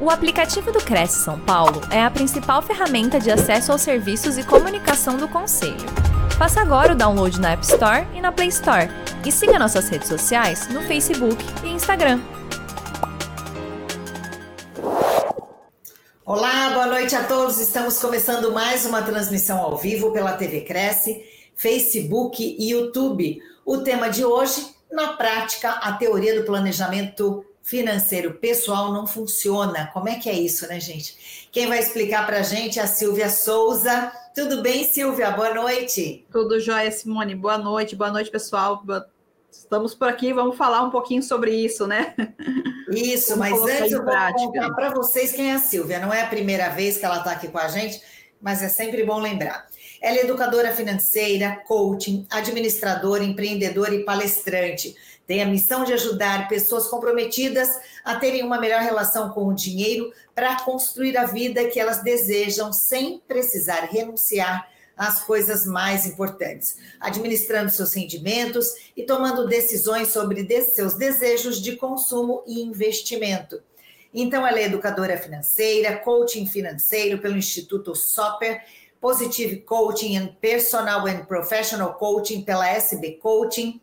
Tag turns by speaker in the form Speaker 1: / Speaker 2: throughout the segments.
Speaker 1: O aplicativo do Cresce São Paulo é a principal ferramenta de acesso aos serviços e comunicação do Conselho. Faça agora o download na App Store e na Play Store. E siga nossas redes sociais no Facebook e Instagram.
Speaker 2: Olá, boa noite a todos. Estamos começando mais uma transmissão ao vivo pela TV Cresce, Facebook e YouTube. O tema de hoje, na prática, a teoria do planejamento financeiro pessoal não funciona. Como é que é isso, né, gente? Quem vai explicar para a gente é a Silvia Souza. Tudo bem, Silvia? Boa noite.
Speaker 3: Tudo jóia, Simone. Boa noite, boa noite, pessoal. Estamos por aqui, vamos falar um pouquinho sobre isso, né?
Speaker 2: Isso, mas antes eu vou contar para vocês quem é a Silvia. Não é a primeira vez que ela está aqui com a gente, mas é sempre bom lembrar. Ela é educadora financeira, coaching, administradora, empreendedora e palestrante tem a missão de ajudar pessoas comprometidas a terem uma melhor relação com o dinheiro para construir a vida que elas desejam sem precisar renunciar às coisas mais importantes, administrando seus rendimentos e tomando decisões sobre seus desejos de consumo e investimento. Então, ela é educadora financeira, coaching financeiro pelo Instituto Soper, Positive Coaching and Personal and Professional Coaching pela SB Coaching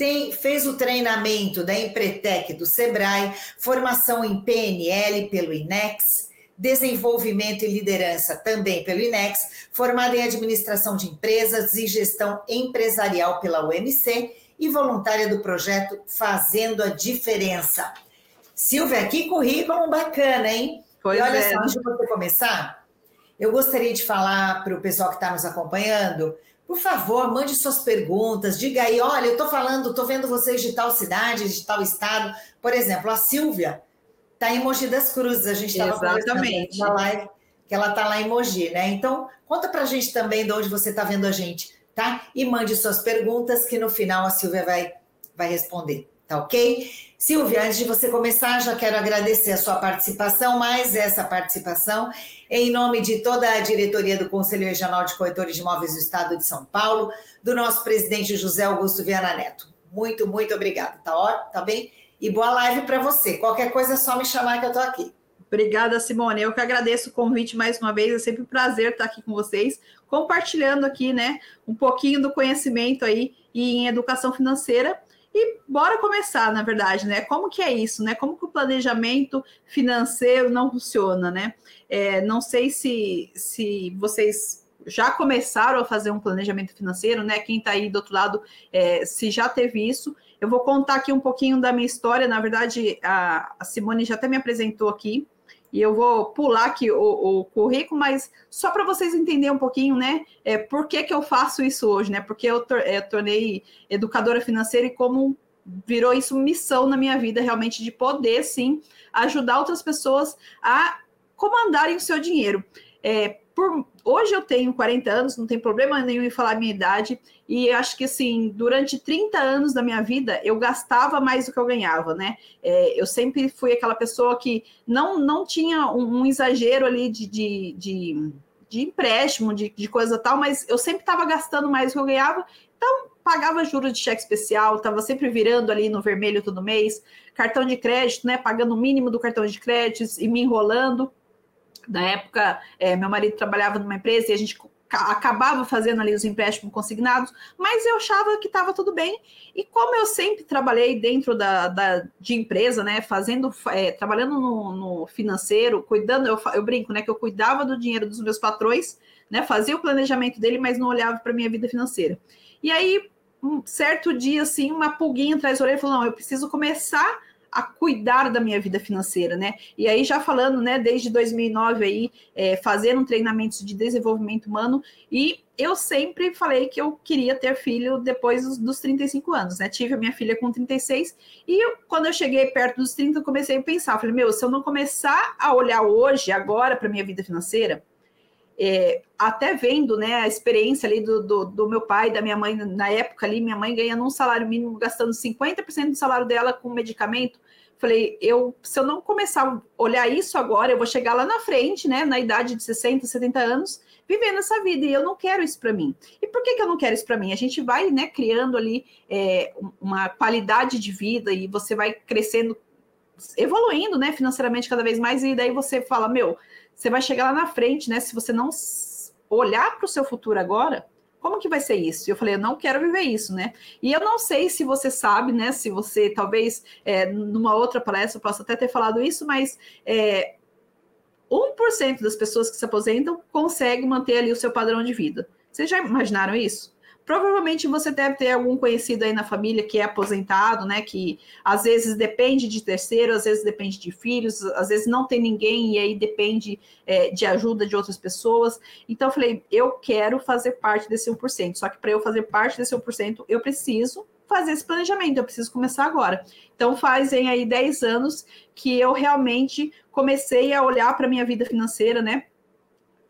Speaker 2: tem, fez o treinamento da Empretec do Sebrae, formação em PNL pelo INEX, desenvolvimento e liderança também pelo INEX, formada em administração de empresas e gestão empresarial pela UMC e voluntária do projeto Fazendo a Diferença. Silvia, que currículo bacana, hein? Pois e olha é. só, antes de você começar, eu gostaria de falar para o pessoal que está nos acompanhando por favor, mande suas perguntas, diga aí, olha, eu estou falando, estou vendo vocês de tal cidade, de tal estado. Por exemplo, a Silvia está em Mogi das Cruzes, a gente estava
Speaker 3: conversando
Speaker 2: na live que ela está lá em Mogi, né? Então, conta para a gente também de onde você está vendo a gente, tá? E mande suas perguntas que no final a Silvia vai, vai responder. Tá ok? Silvia, antes de você começar, já quero agradecer a sua participação, mais essa participação, em nome de toda a diretoria do Conselho Regional de Corretores de Imóveis do Estado de São Paulo, do nosso presidente José Augusto Viana Neto. Muito, muito obrigada, tá, ó, tá bem? E boa live para você. Qualquer coisa é só me chamar que eu tô aqui.
Speaker 3: Obrigada, Simone. Eu que agradeço o convite mais uma vez. É sempre um prazer estar aqui com vocês, compartilhando aqui, né, um pouquinho do conhecimento aí em educação financeira e bora começar, na verdade, né? Como que é isso, né? Como que o planejamento financeiro não funciona, né? É, não sei se, se vocês já começaram a fazer um planejamento financeiro, né? Quem está aí do outro lado, é, se já teve isso. Eu vou contar aqui um pouquinho da minha história. Na verdade, a, a Simone já até me apresentou aqui e eu vou pular aqui o, o currículo, mas só para vocês entenderem um pouquinho, né? É, por que, que eu faço isso hoje, né? Porque eu, tor eu tornei educadora financeira e como virou isso missão na minha vida, realmente, de poder, sim, ajudar outras pessoas a comandarem o seu dinheiro. É, por, hoje eu tenho 40 anos, não tem problema nenhum em falar a minha idade, e acho que assim, durante 30 anos da minha vida, eu gastava mais do que eu ganhava, né? É, eu sempre fui aquela pessoa que não, não tinha um, um exagero ali de, de, de, de empréstimo, de, de coisa tal, mas eu sempre estava gastando mais do que eu ganhava, então pagava juros de cheque especial, estava sempre virando ali no vermelho todo mês, cartão de crédito, né? Pagando o mínimo do cartão de crédito e me enrolando. Na época, é, meu marido trabalhava numa empresa e a gente acabava fazendo ali os empréstimos consignados, mas eu achava que estava tudo bem. E como eu sempre trabalhei dentro da, da de empresa, né, fazendo, é, trabalhando no, no, financeiro, cuidando, eu, eu brinco, né, que eu cuidava do dinheiro dos meus patrões, né, fazia o planejamento dele, mas não olhava para minha vida financeira. E aí, um certo dia, assim, uma pulguinha atrás da orelha falou: não, eu preciso começar a cuidar da minha vida financeira, né? E aí já falando, né, desde 2009 aí, é, fazendo treinamentos de desenvolvimento humano e eu sempre falei que eu queria ter filho depois dos, dos 35 anos, né? Tive a minha filha com 36 e eu, quando eu cheguei perto dos 30, eu comecei a pensar, falei, meu, se eu não começar a olhar hoje, agora para minha vida financeira, é, até vendo né, a experiência ali do, do, do, meu pai, da minha mãe, na época ali, minha mãe ganhando um salário mínimo, gastando 50% do salário dela com medicamento. Falei, eu, se eu não começar a olhar isso agora, eu vou chegar lá na frente, né, na idade de 60, 70 anos, vivendo essa vida, e eu não quero isso para mim. E por que, que eu não quero isso para mim? A gente vai, né, criando ali é, uma qualidade de vida e você vai crescendo evoluindo, né, financeiramente cada vez mais, e daí você fala, meu, você vai chegar lá na frente, né? Se você não olhar para o seu futuro agora, como que vai ser isso? Eu falei, eu não quero viver isso, né? E eu não sei se você sabe, né? Se você, talvez, é, numa outra palestra, eu possa até ter falado isso, mas é, 1% das pessoas que se aposentam consegue manter ali o seu padrão de vida. Vocês já imaginaram isso? Provavelmente você deve ter algum conhecido aí na família que é aposentado, né? Que às vezes depende de terceiro, às vezes depende de filhos, às vezes não tem ninguém e aí depende é, de ajuda de outras pessoas. Então eu falei, eu quero fazer parte desse 1%. Só que para eu fazer parte desse 1%, eu preciso fazer esse planejamento, eu preciso começar agora. Então fazem aí 10 anos que eu realmente comecei a olhar para minha vida financeira, né?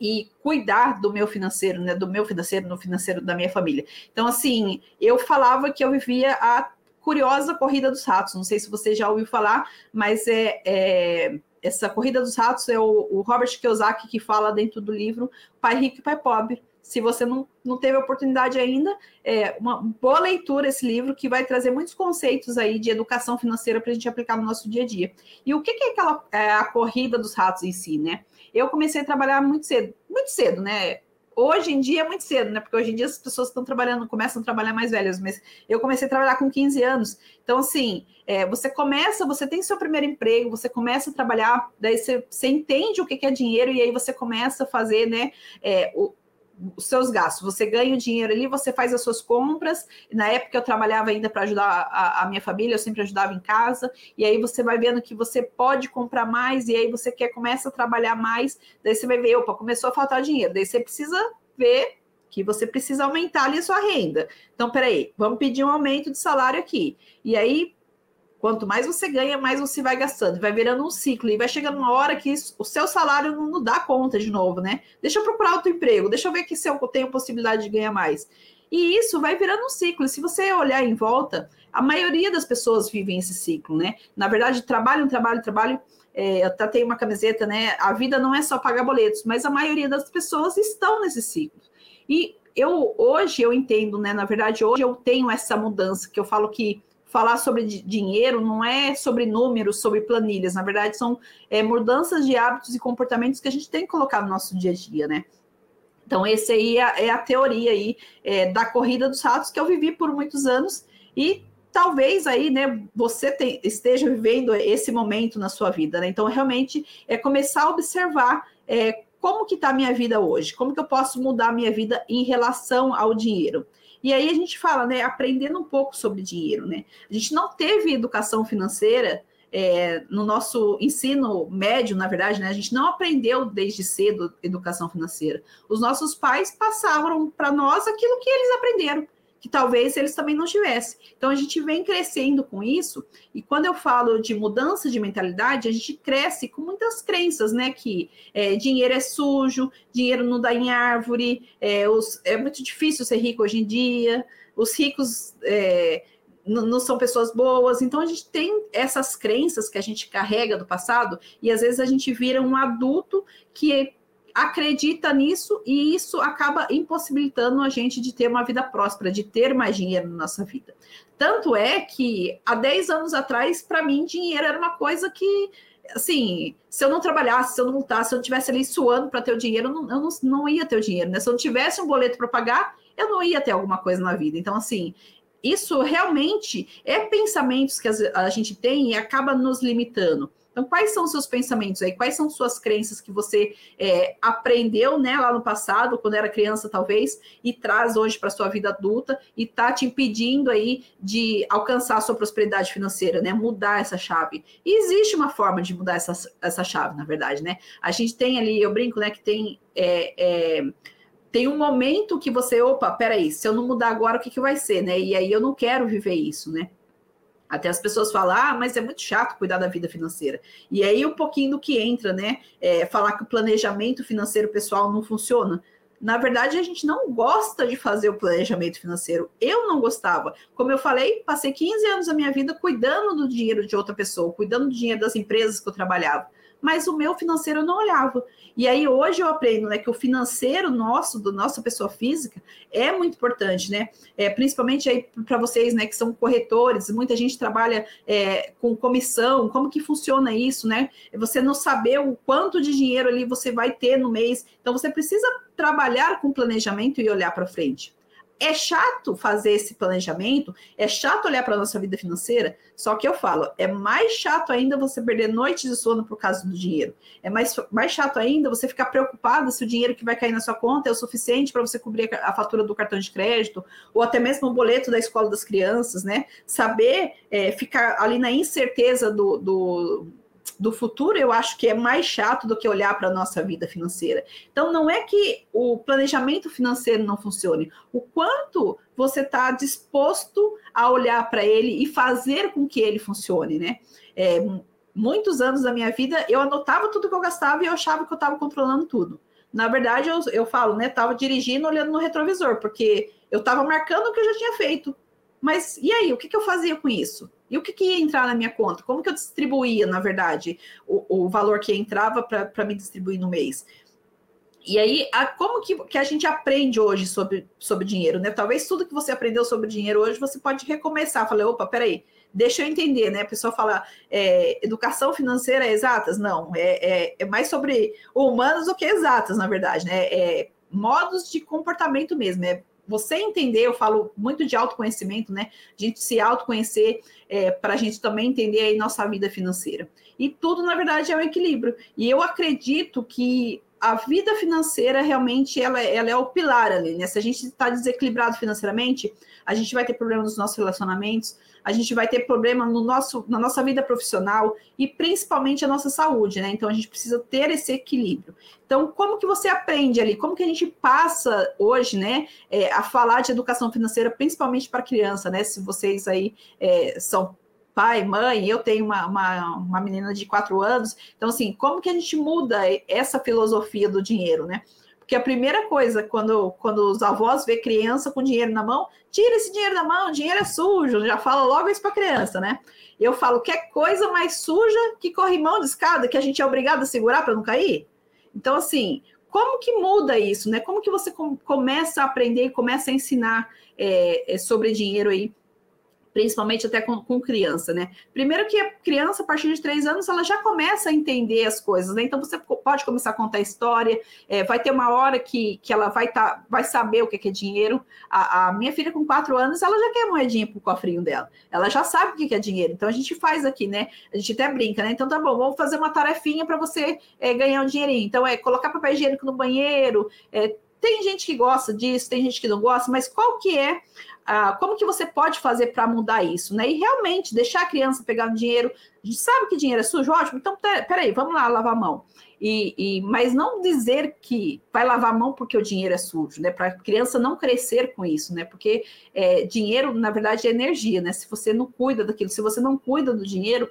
Speaker 3: E cuidar do meu financeiro, né? Do meu financeiro, no financeiro da minha família. Então, assim, eu falava que eu vivia a curiosa corrida dos ratos. Não sei se você já ouviu falar, mas é, é essa corrida dos ratos é o, o, Robert Kiyosaki que fala dentro do livro Pai Rico e Pai Pobre. Se você não, não teve oportunidade ainda, é uma boa leitura esse livro que vai trazer muitos conceitos aí de educação financeira para a gente aplicar no nosso dia a dia. E o que, que é aquela é, a corrida dos ratos em si, né? Eu comecei a trabalhar muito cedo, muito cedo, né? Hoje em dia é muito cedo, né? Porque hoje em dia as pessoas estão trabalhando, começam a trabalhar mais velhas, mas eu comecei a trabalhar com 15 anos. Então, assim, é, você começa, você tem seu primeiro emprego, você começa a trabalhar, daí você, você entende o que é dinheiro, e aí você começa a fazer, né? É, o, os seus gastos. Você ganha o dinheiro ali, você faz as suas compras. Na época eu trabalhava ainda para ajudar a, a, minha família, eu sempre ajudava em casa. E aí você vai vendo que você pode comprar mais, e aí você quer começa a trabalhar mais. Daí você vai ver, opa, começou a faltar dinheiro. Daí você precisa ver que você precisa aumentar ali a sua renda. Então, peraí, vamos pedir um aumento de salário aqui. E aí Quanto mais você ganha, mais você vai gastando, vai virando um ciclo e vai chegando uma hora que isso, o seu salário não, dá conta de novo, né? Deixa eu procurar outro emprego, deixa eu ver que se eu tenho possibilidade de ganhar mais. E isso vai virando um ciclo. E se você olhar em volta, a maioria das pessoas vivem esse ciclo, né? Na verdade, trabalho, trabalho, trabalho. É, eu tenho uma camiseta, né? A vida não é só pagar boletos, mas a maioria das pessoas estão nesse ciclo. E eu hoje eu entendo, né? Na verdade, hoje eu tenho essa mudança que eu falo que falar sobre dinheiro não é sobre números, sobre planilhas, na verdade são é, mudanças de hábitos e comportamentos que a gente tem que colocar no nosso dia a dia, né? Então, esse aí é, é a teoria aí é, da corrida dos ratos que eu vivi por muitos anos e talvez aí, né, você te, esteja vivendo esse momento na sua vida, né? Então, realmente é começar a observar é, como que está a minha vida hoje, como que eu posso mudar a minha vida em relação ao dinheiro. E aí a gente fala, né, aprendendo um pouco sobre dinheiro, né? A gente não teve educação financeira é, no nosso ensino médio, na verdade, né? A gente não aprendeu desde cedo educação financeira. Os nossos pais passavam para nós aquilo que eles aprenderam que talvez eles também não tivessem. Então a gente vem crescendo com isso, e quando eu falo de mudança de mentalidade, a gente cresce com muitas crenças, né? Que é, dinheiro é sujo, dinheiro não dá em árvore, é, os, é muito difícil ser rico hoje em dia, os ricos. É, não são pessoas boas, então a gente tem essas crenças que a gente carrega do passado e às vezes a gente vira um adulto que acredita nisso e isso acaba impossibilitando a gente de ter uma vida próspera, de ter mais dinheiro na nossa vida. Tanto é que há 10 anos atrás, para mim, dinheiro era uma coisa que, assim, se eu não trabalhasse, se eu não lutasse, se eu não tivesse ali suando para ter o dinheiro, eu, não, eu não, não ia ter o dinheiro, né? Se eu não tivesse um boleto para pagar, eu não ia ter alguma coisa na vida. Então, assim, isso realmente é pensamentos que a gente tem e acaba nos limitando. Então, quais são os seus pensamentos aí? Quais são suas crenças que você é, aprendeu né, lá no passado, quando era criança, talvez, e traz hoje para sua vida adulta e está te impedindo aí de alcançar a sua prosperidade financeira, né? Mudar essa chave. E existe uma forma de mudar essa, essa chave, na verdade, né? A gente tem ali, eu brinco, né, que tem. É, é, tem um momento que você, opa, peraí, se eu não mudar agora, o que, que vai ser, né? E aí eu não quero viver isso, né? Até as pessoas falam, ah, mas é muito chato cuidar da vida financeira. E aí um pouquinho do que entra, né? É, falar que o planejamento financeiro pessoal não funciona. Na verdade, a gente não gosta de fazer o planejamento financeiro. Eu não gostava. Como eu falei, passei 15 anos da minha vida cuidando do dinheiro de outra pessoa, cuidando do dinheiro das empresas que eu trabalhava. Mas o meu financeiro eu não olhava. E aí hoje eu aprendo né, que o financeiro nosso, do nossa pessoa física, é muito importante, né? É, principalmente aí para vocês, né, que são corretores, muita gente trabalha é, com comissão, como que funciona isso, né? É você não saber o quanto de dinheiro ali você vai ter no mês. Então você precisa trabalhar com planejamento e olhar para frente. É chato fazer esse planejamento, é chato olhar para a nossa vida financeira, só que eu falo, é mais chato ainda você perder noites de sono por causa do dinheiro. É mais, mais chato ainda você ficar preocupado se o dinheiro que vai cair na sua conta é o suficiente para você cobrir a fatura do cartão de crédito, ou até mesmo o boleto da escola das crianças, né? Saber é, ficar ali na incerteza do, do do futuro, eu acho que é mais chato do que olhar para a nossa vida financeira. Então, não é que o planejamento financeiro não funcione, o quanto você está disposto a olhar para ele e fazer com que ele funcione, né? É, muitos anos da minha vida, eu anotava tudo que eu gastava e eu achava que eu estava controlando tudo. Na verdade, eu, eu falo, né? Estava dirigindo olhando no retrovisor, porque eu estava marcando o que eu já tinha feito. Mas e aí, o que, que eu fazia com isso? E o que, que, ia entrar na minha conta? Como que eu distribuía, na verdade, o, o valor que entrava para me distribuir no mês? E aí, a, como que, que, a gente aprende hoje sobre, sobre dinheiro, né? Talvez tudo que você aprendeu sobre dinheiro hoje, você pode recomeçar. Falei, opa, peraí, deixa eu entender, né? A pessoa fala, é, educação financeira é exatas? Não, é, é, é, mais sobre humanos do que exatas, na verdade, né? É modos de comportamento mesmo, é você entender, eu falo muito de autoconhecimento, né? A gente se autoconhecer é, para a gente também entender aí nossa vida financeira. E tudo, na verdade, é um equilíbrio. E eu acredito que a vida financeira realmente ela, ela é o pilar ali, né? Se a gente está desequilibrado financeiramente, a gente vai ter problema nos nossos relacionamentos, a gente vai ter problema no nosso, na nossa vida profissional e principalmente a nossa saúde, né? Então a gente precisa ter esse equilíbrio. Então, como que você aprende ali? Como que a gente passa hoje, né, é, a falar de educação financeira, principalmente para criança, né? Se vocês aí é, são pai, mãe, eu tenho uma, uma, uma menina de quatro anos. Então, assim, como que a gente muda essa filosofia do dinheiro, né? Porque a primeira coisa, quando, quando os avós vê criança com dinheiro na mão, tira esse dinheiro da mão, dinheiro é sujo, já fala logo isso para criança, né? Eu falo, quer coisa mais suja que corrimão de escada, que a gente é obrigado a segurar para não cair? Então, assim, como que muda isso, né? Como que você com, começa a aprender e começa a ensinar é, sobre dinheiro aí principalmente até com, com, criança, né? Primeiro que a criança, a partir de três anos, ela já começa a entender as coisas, né? Então você pode começar a contar história, é, vai ter uma hora que, que ela vai, tá, vai saber o que é dinheiro. A, a minha filha com quatro anos, ela já quer moedinha pro cofrinho dela, ela já sabe o que é dinheiro. Então a gente faz aqui, né? A gente até brinca, né? Então tá bom, vamos fazer uma tarefinha para você é, ganhar um dinheirinho. Então é colocar papel higiênico no banheiro, é, tem gente que gosta disso, tem gente que não gosta, mas qual que é ah, como que você pode fazer para mudar isso, né? E realmente deixar a criança pegar o dinheiro, a gente sabe que dinheiro é sujo, ótimo, então peraí, vamos lá lavar a mão. E, e, mas não dizer que vai lavar a mão porque o dinheiro é sujo, né? Para a criança não crescer com isso, né? Porque é, dinheiro, na verdade, é energia, né? Se você não cuida daquilo, se você não cuida do dinheiro,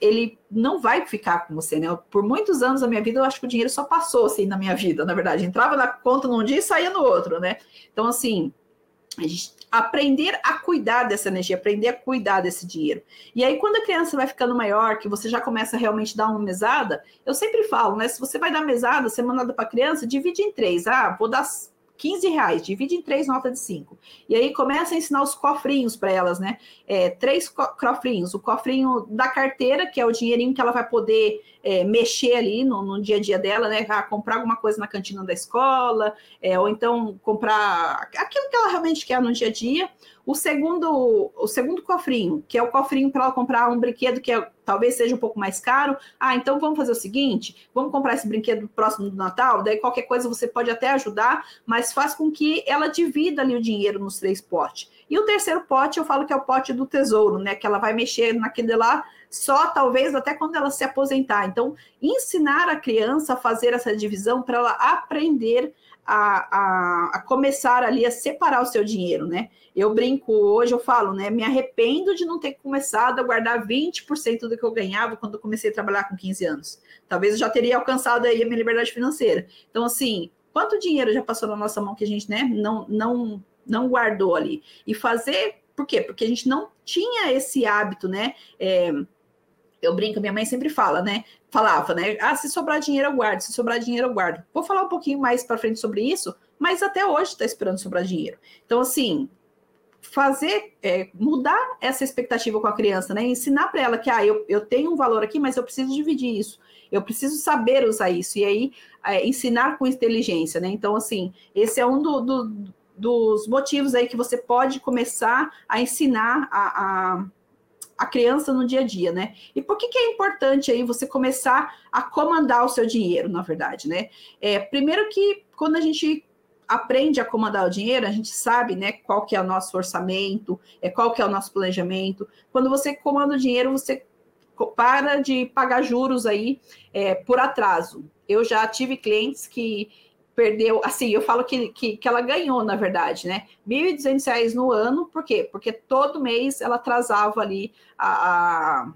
Speaker 3: ele não vai ficar com você, né? Por muitos anos da minha vida, eu acho que o dinheiro só passou assim na minha vida, na verdade. Entrava na conta num dia e saía no outro, né? Então, assim, a gente aprender a cuidar dessa energia, aprender a cuidar desse dinheiro. E aí, quando a criança vai ficando maior, que você já começa a realmente dar uma mesada, eu sempre falo, né? Se você vai dar mesada, você manda para a criança, divide em três. Ah, vou dar 15 reais, divide em três notas de cinco. E aí começa a ensinar os cofrinhos para elas, né? É, três cofrinhos: o cofrinho da carteira, que é o dinheirinho que ela vai poder é, mexer ali no, no, dia a dia dela, né? Ah, comprar alguma coisa na cantina da escola, é, ou então comprar aquilo que ela realmente quer no dia a dia. O segundo, o segundo cofrinho, que é o cofrinho para ela comprar um brinquedo que é, talvez seja um pouco mais caro. Ah, então vamos fazer o seguinte: vamos comprar esse brinquedo próximo do Natal, daí qualquer coisa você pode até ajudar, mas faz com que ela divida ali o dinheiro nos três potes. E o terceiro pote, eu falo que é o pote do tesouro, né? Que ela vai mexer naquele lá só talvez até quando ela se aposentar. Então, ensinar a criança a fazer essa divisão para ela aprender a, a, a, começar ali a separar o seu dinheiro, né? Eu brinco hoje, eu falo, né? Me arrependo de não ter começado a guardar 20% do que eu ganhava quando eu comecei a trabalhar com 15 anos. Talvez eu já teria alcançado aí a minha liberdade financeira. Então, assim, quanto dinheiro já passou na nossa mão que a gente, né, não, não, não guardou ali? E fazer, por quê? Porque a gente não tinha esse hábito, né? É, eu brinco, minha mãe sempre fala, né? Falava, né? Ah, se sobrar dinheiro, eu guardo, se sobrar dinheiro, eu guardo. Vou falar um pouquinho mais para frente sobre isso, mas até hoje está esperando sobrar dinheiro. Então, assim, fazer, é, mudar essa expectativa com a criança, né? Ensinar para ela que, ah, eu, eu tenho um valor aqui, mas eu preciso dividir isso. Eu preciso saber usar isso. E aí, é, ensinar com inteligência, né? Então, assim, esse é um do, do, dos motivos aí que você pode começar a ensinar a, a a criança no dia a dia, né? E por que, que é importante aí você começar a comandar o seu dinheiro, na verdade, né? É, primeiro que quando a gente aprende a comandar o dinheiro, a gente sabe, né, qual que é o nosso orçamento, é qual que é o nosso planejamento. Quando você comanda o dinheiro, você para de pagar juros aí é, por atraso. Eu já tive clientes que perdeu, assim, eu falo que, que, que ela ganhou, na verdade, né? R$ 1.200 no ano, por quê? Porque todo mês ela atrasava ali a, a,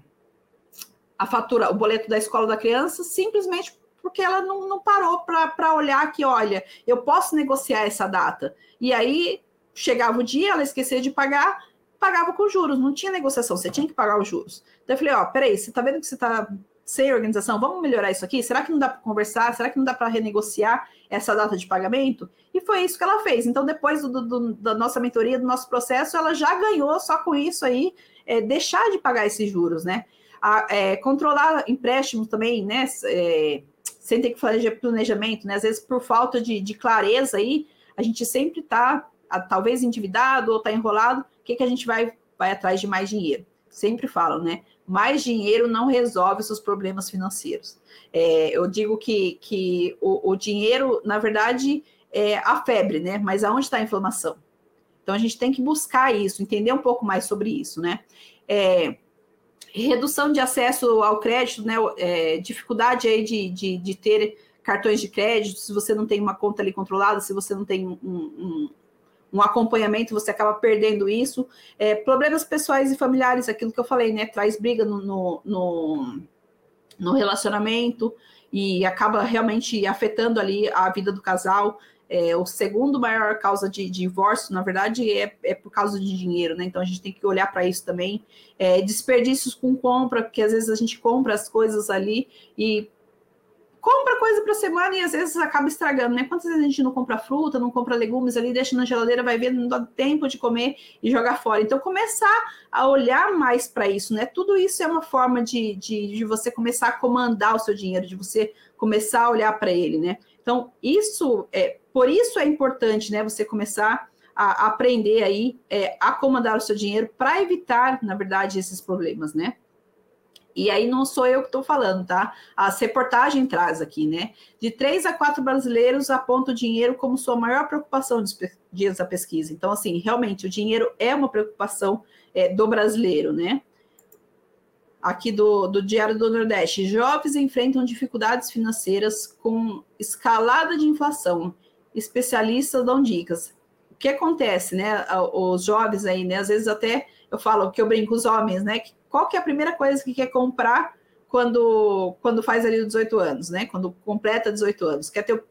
Speaker 3: a, fatura, o boleto da escola da criança, simplesmente porque ela não, não parou para olhar que, olha, eu posso negociar essa data. E aí chegava o dia, ela esquecia de pagar, pagava com juros, não tinha negociação, você tinha que pagar os juros. Então eu falei, ó, peraí, você tá vendo que você tá sem organização, vamos melhorar isso aqui? Será que não dá para conversar? Será que não dá para renegociar essa data de pagamento? E foi isso que ela fez. Então, depois do, do, da nossa mentoria, do nosso processo, ela já ganhou só com isso aí, é, deixar de pagar esses juros, né? A, é, controlar empréstimos também, né? É, sem ter que fazer planejamento, né? Às vezes, por falta de, de clareza aí, a gente sempre está, talvez, endividado ou está enrolado. O que, que a gente vai, vai atrás de mais dinheiro? Sempre falam, né? Mais dinheiro não resolve seus problemas financeiros. É, eu digo que, que o, o, dinheiro, na verdade, é a febre, né? Mas aonde está a inflamação? Então a gente tem que buscar isso, entender um pouco mais sobre isso, né? É, redução de acesso ao crédito, né? É, dificuldade aí de, de, de, ter cartões de crédito, se você não tem uma conta ali controlada, se você não tem um, um, um acompanhamento, você acaba perdendo isso. É, problemas pessoais e familiares, aquilo que eu falei, né? Traz briga no, no, no, no relacionamento e acaba realmente afetando ali a vida do casal. É, o segundo maior causa de, de divórcio, na verdade, é, é, por causa de dinheiro, né? Então a gente tem que olhar para isso também. É, desperdícios com compra, porque às vezes a gente compra as coisas ali e compra coisa para semana e às vezes acaba estragando, né? Quantas vezes a gente não compra fruta, não compra legumes ali, deixa na geladeira, vai ver, não dá tempo de comer e jogar fora. Então, começar a olhar mais para isso, né? Tudo isso é uma forma de, de, de, você começar a comandar o seu dinheiro, de você começar a olhar para ele, né? Então, isso é por isso é importante, né? Você começar a, aprender aí é, a comandar o seu dinheiro para evitar, na verdade, esses problemas, né? E aí não sou eu que estou falando, tá? A reportagem traz aqui, né? De três a quatro brasileiros apontam o dinheiro como sua maior preocupação, diz a pesquisa. Então, assim, realmente, o dinheiro é uma preocupação é, do brasileiro, né? Aqui do, do Diário do Nordeste. Jovens enfrentam dificuldades financeiras com escalada de inflação. Especialistas dão dicas. O que acontece, né? Os jovens aí, né? Às vezes até eu falo que eu brinco os homens, né? Qual que é a primeira coisa que quer comprar quando, quando faz ali os 18 anos, né? Quando completa 18 anos, quer ter,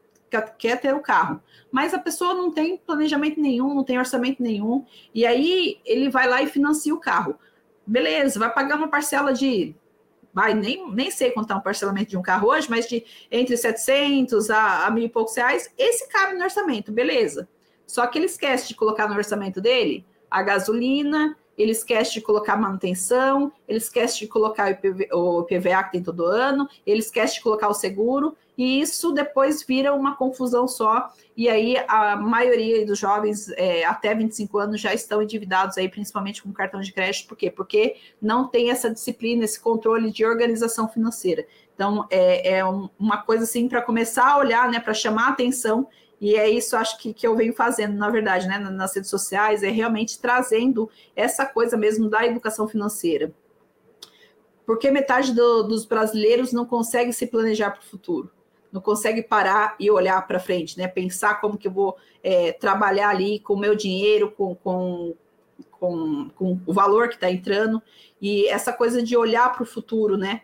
Speaker 3: quer, ter o carro. Mas a pessoa não tem planejamento nenhum, não tem orçamento nenhum, e aí ele vai lá e financia o carro. Beleza, vai pagar uma parcela de vai, nem, nem sei quanto é um parcelamento de um carro hoje, mas de entre 700 a, a mil e poucos reais, esse cabe no orçamento, beleza. Só que ele esquece de colocar no orçamento dele a gasolina, ele esquece de colocar manutenção, ele esquece de colocar o, IPV, o PVA que tem todo ano, ele esquece de colocar o seguro, e isso depois vira uma confusão só, e aí a maioria dos jovens é, até 25 anos já estão endividados aí, principalmente com cartão de crédito, por quê? Porque não tem essa disciplina, esse controle de organização financeira. Então, é, é uma coisa assim para começar a olhar, né, para chamar a atenção e é isso, acho que, que eu venho fazendo, na verdade, né, nas redes sociais, é realmente trazendo essa coisa mesmo da educação financeira. Porque metade do, dos brasileiros não consegue se planejar para o futuro, não consegue parar e olhar para frente, né? Pensar como que eu vou é, trabalhar ali com o meu dinheiro, com, com, com, com o valor que está entrando, e essa coisa de olhar para o futuro, né?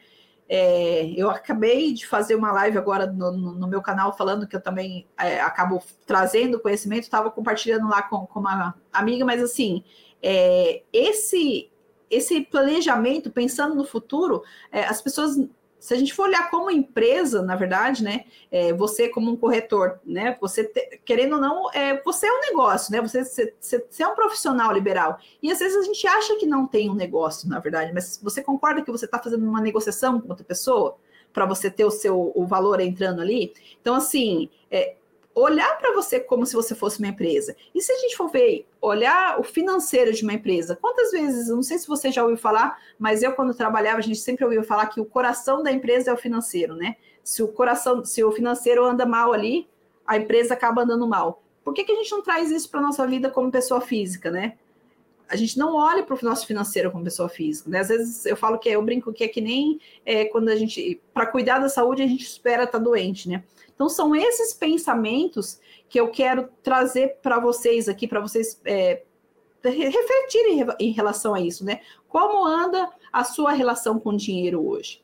Speaker 3: É, eu acabei de fazer uma live agora no, no, meu canal falando que eu também é, acabo trazendo conhecimento, estava compartilhando lá com, com, uma amiga, mas assim, é, esse esse planejamento, pensando no futuro, é, as pessoas se a gente for olhar como empresa, na verdade, né, é, você como um corretor, né, você te, querendo ou não, é, você é um negócio, né, você, você, você, é um profissional liberal. E às vezes a gente acha que não tem um negócio, na verdade, mas você concorda que você está fazendo uma negociação com outra pessoa para você ter o seu o valor entrando ali? Então, assim, é, olhar para você como se você fosse uma empresa. E se a gente for ver, olhar o financeiro de uma empresa, quantas vezes, não sei se você já ouviu falar, mas eu quando trabalhava, a gente sempre ouviu falar que o coração da empresa é o financeiro, né? Se o coração, se o financeiro anda mal ali, a empresa acaba andando mal. Por que, que a gente não traz isso para a nossa vida como pessoa física, né? A gente não olha para o nosso financeiro como pessoa física. Né? Às vezes eu falo que eu brinco que é que nem é, quando a gente, para cuidar da saúde, a gente espera estar tá doente, né? Então, são esses pensamentos que eu quero trazer para vocês aqui, para vocês é, refletirem em relação a isso, né? Como anda a sua relação com o dinheiro hoje?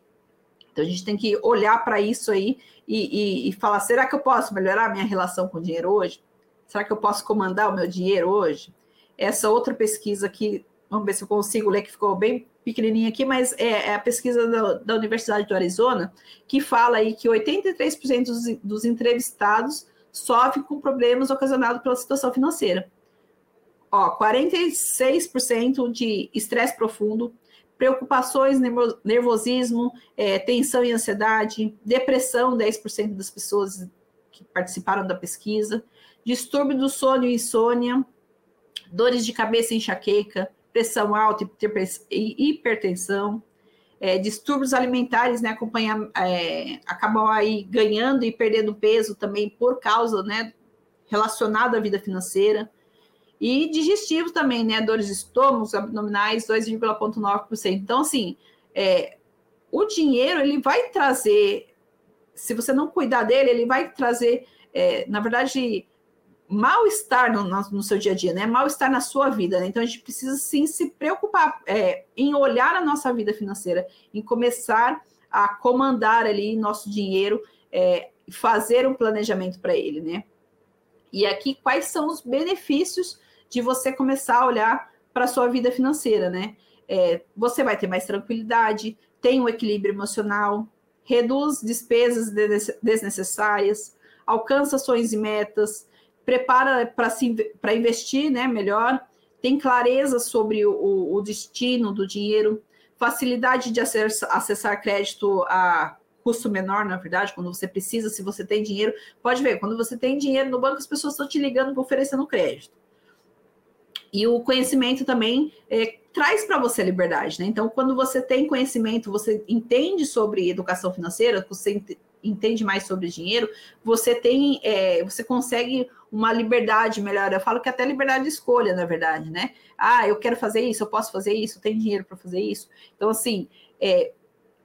Speaker 3: Então, a gente tem que olhar para isso aí e, e, e falar: será que eu posso melhorar minha relação com o dinheiro hoje? Será que eu posso comandar o meu dinheiro hoje? Essa outra pesquisa aqui, vamos ver se eu consigo ler, que ficou bem pequenininha aqui, mas é, é a pesquisa da, da, Universidade do Arizona, que fala aí que 83% dos, dos entrevistados sofrem com problemas ocasionados pela situação financeira. Ó, 46% de estresse profundo, preocupações, nervosismo, é, tensão e ansiedade, depressão, 10% das pessoas que participaram da pesquisa, distúrbio do sono e insônia, dores de cabeça enxaqueca, pressão alta e hipertensão, é, distúrbios alimentares, né, acompanham, é, acabam aí ganhando e perdendo peso também por causa, né, relacionado à vida financeira, e digestivo também, né, dores de estômago, abdominais, 2,9%. Então, assim, é, o dinheiro, ele vai trazer, se você não cuidar dele, ele vai trazer, é, na verdade, mal-estar no, no, seu dia a dia, né? Mal-estar na sua vida. Né? Então a gente precisa sim se preocupar é, em olhar a nossa vida financeira, em começar a comandar ali nosso dinheiro, é, fazer um planejamento para ele, né? E aqui quais são os benefícios de você começar a olhar para a sua vida financeira, né? É, você vai ter mais tranquilidade, tem um equilíbrio emocional, reduz despesas desnecessárias, alcança sonhos e metas, prepara para investir né, melhor, tem clareza sobre o, o, destino do dinheiro, facilidade de acessar, acessar crédito a custo menor, na verdade, quando você precisa, se você tem dinheiro. Pode ver, quando você tem dinheiro no banco, as pessoas estão te ligando oferecendo crédito. E o conhecimento também é, traz para você a liberdade, né? Então, quando você tem conhecimento, você entende sobre educação financeira, você entende mais sobre dinheiro, você tem, é, você consegue uma liberdade melhor. Eu falo que até liberdade de escolha, na verdade, né? Ah, eu quero fazer isso, eu posso fazer isso, tem dinheiro para fazer isso. Então, assim, é,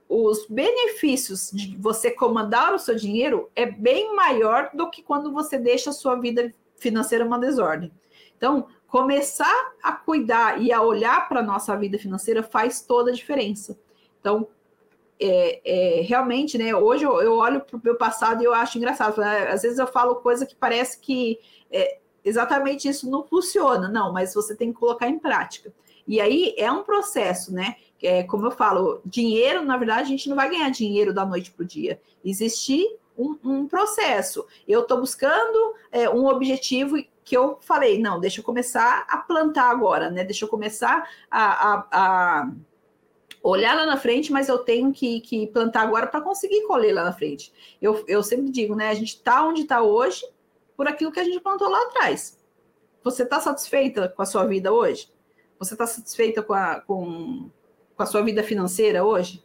Speaker 3: os benefícios de você comandar o seu dinheiro é bem maior do que quando você deixa a sua vida financeira uma desordem. Então, começar a cuidar e a olhar para a nossa vida financeira faz toda a diferença. Então, é, é, realmente, né? Hoje eu, eu olho para o meu passado e eu acho engraçado. Né? Às vezes eu falo coisa que parece que é, exatamente isso não funciona, não, mas você tem que colocar em prática. E aí é um processo, né? É, como eu falo, dinheiro, na verdade, a gente não vai ganhar dinheiro da noite para o dia. Existir um, um processo. Eu estou buscando é, um objetivo que eu falei, não, deixa eu começar a plantar agora, né? Deixa eu começar a, a, a olhar lá na frente, mas eu tenho que, que plantar agora para conseguir colher lá na frente. Eu, eu sempre digo, né? A gente está onde está hoje por aquilo que a gente plantou lá atrás. Você está satisfeita com a sua vida hoje? Você está satisfeita com a, com, com a sua vida financeira hoje?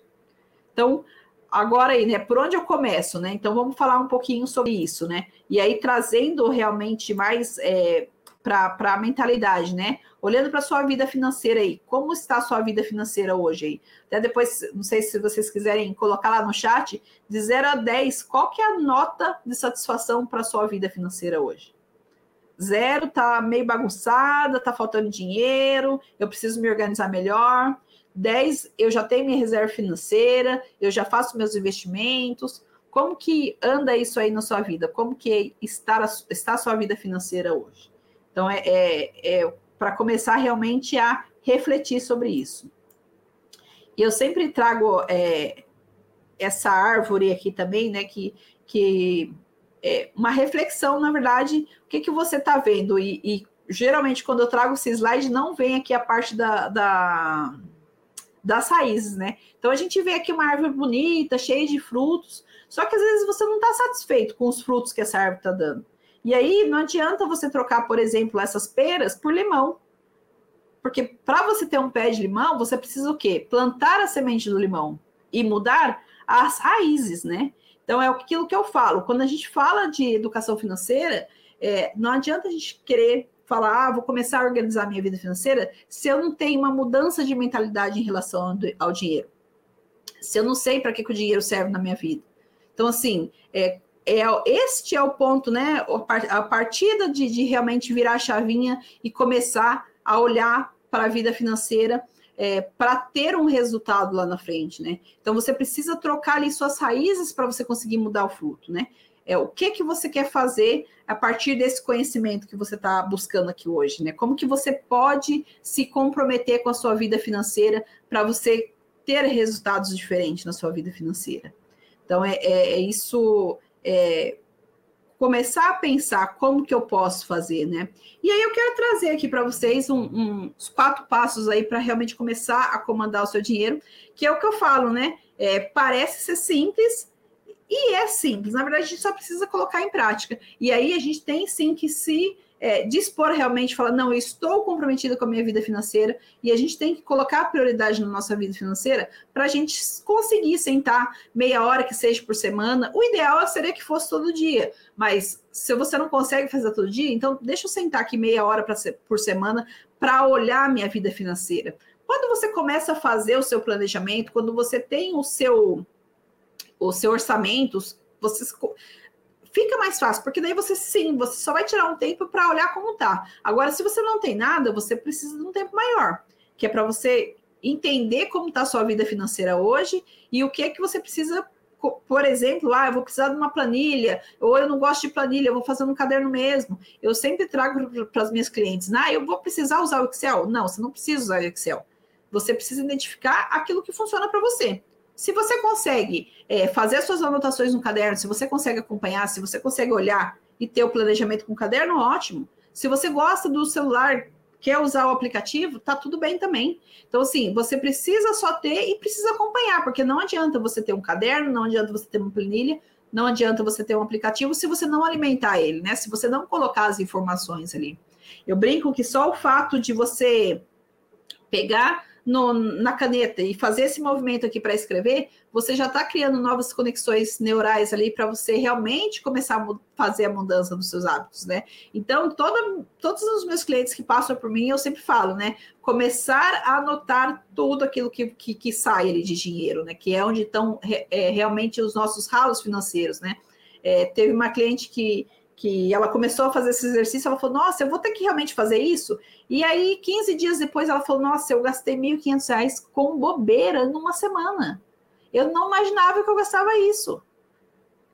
Speaker 3: Então, agora aí, né? Por onde eu começo, né? Então, vamos falar um pouquinho sobre isso, né? E aí, trazendo realmente mais é, para a mentalidade, né? Olhando para sua vida financeira aí, como está a sua vida financeira hoje aí? Até depois, não sei se vocês quiserem colocar lá no chat, de 0 a 10, qual que é a nota de satisfação para sua vida financeira hoje? Zero, tá meio bagunçada, tá faltando dinheiro, eu preciso me organizar melhor. 10, eu já tenho minha reserva financeira, eu já faço meus investimentos. Como que anda isso aí na sua vida? Como que está, está a sua vida financeira hoje? Então, é, é, é para começar realmente a refletir sobre isso. E eu sempre trago é, essa árvore aqui também, né? Que, que é uma reflexão, na verdade, o que, que você está vendo? E, e, geralmente, quando eu trago esse slide, não vem aqui a parte da, da, das raízes, né? Então a gente vê aqui uma árvore bonita, cheia de frutos, só que às vezes você não está satisfeito com os frutos que essa árvore está dando. E aí não adianta você trocar, por exemplo, essas peras por limão. Porque para você ter um pé de limão, você precisa o quê? Plantar a semente do limão e mudar as raízes, né? Então, é aquilo que eu falo. Quando a gente fala de educação financeira, é, não adianta a gente querer falar, ah, vou começar a organizar minha vida financeira, se eu não tenho uma mudança de mentalidade em relação ao dinheiro. Se eu não sei para que, que o dinheiro serve na minha vida. Então, assim, é, é, este é o ponto, né? A partida de, de realmente virar a chavinha e começar a olhar para a vida financeira é, para ter um resultado lá na frente, né? Então você precisa trocar ali suas raízes para você conseguir mudar o fruto, né? É o que que você quer fazer a partir desse conhecimento que você está buscando aqui hoje, né? Como que você pode se comprometer com a sua vida financeira para você ter resultados diferentes na sua vida financeira? Então é, é, é isso. É, começar a pensar como que eu posso fazer, né? E aí eu quero trazer aqui para vocês um, um, uns quatro passos aí para realmente começar a comandar o seu dinheiro, que é o que eu falo, né? É, parece ser simples e é simples. Na verdade, a gente só precisa colocar em prática. E aí a gente tem sim que se é, dispor realmente, falar, não, eu estou comprometida com a minha vida financeira e a gente tem que colocar a prioridade na nossa vida financeira para a gente conseguir sentar meia hora que seja por semana. O ideal seria que fosse todo dia, mas se você não consegue fazer todo dia, então deixa eu sentar aqui meia hora pra, por semana para olhar a minha vida financeira. Quando você começa a fazer o seu planejamento, quando você tem o seu, o seu orçamento, você fica mais fácil, porque daí você sim, você só vai tirar um tempo para olhar como tá. Agora, se você não tem nada, você precisa de um tempo maior, que é para você entender como está a sua vida financeira hoje e o que é que você precisa por exemplo, ah, eu vou precisar de uma planilha, ou eu não gosto de planilha, eu vou fazer um caderno mesmo. Eu sempre trago para as minhas clientes, ah, eu vou precisar usar o Excel. Não, você não precisa usar o Excel. Você precisa identificar aquilo que funciona para você. Se você consegue é, fazer as suas anotações no caderno, se você consegue acompanhar, se você consegue olhar e ter o planejamento com o caderno, ótimo. Se você gosta do celular, quer usar o aplicativo, tá tudo bem também. Então, assim, você precisa só ter e precisa acompanhar, porque não adianta você ter um caderno, não adianta você ter uma planilha, não adianta você ter um aplicativo se você não alimentar ele, né? Se você não colocar as informações ali. Eu brinco que só o fato de você pegar no, na caneta e fazer esse movimento aqui para escrever, você já está criando novas conexões neurais ali para você realmente começar a fazer a mudança dos seus hábitos, né? Então, toda, todos os meus clientes que passam por mim, eu sempre falo, né? Começar a anotar tudo aquilo que, que, que sai ali de dinheiro, né? Que é onde estão é, realmente os nossos ralos financeiros, né? É, teve uma cliente que que ela começou a fazer esse exercício, ela falou, nossa, eu vou ter que realmente fazer isso? E aí, 15 dias depois, ela falou, nossa, eu gastei R$ 1.500 com bobeira numa semana. Eu não imaginava que eu gastava isso.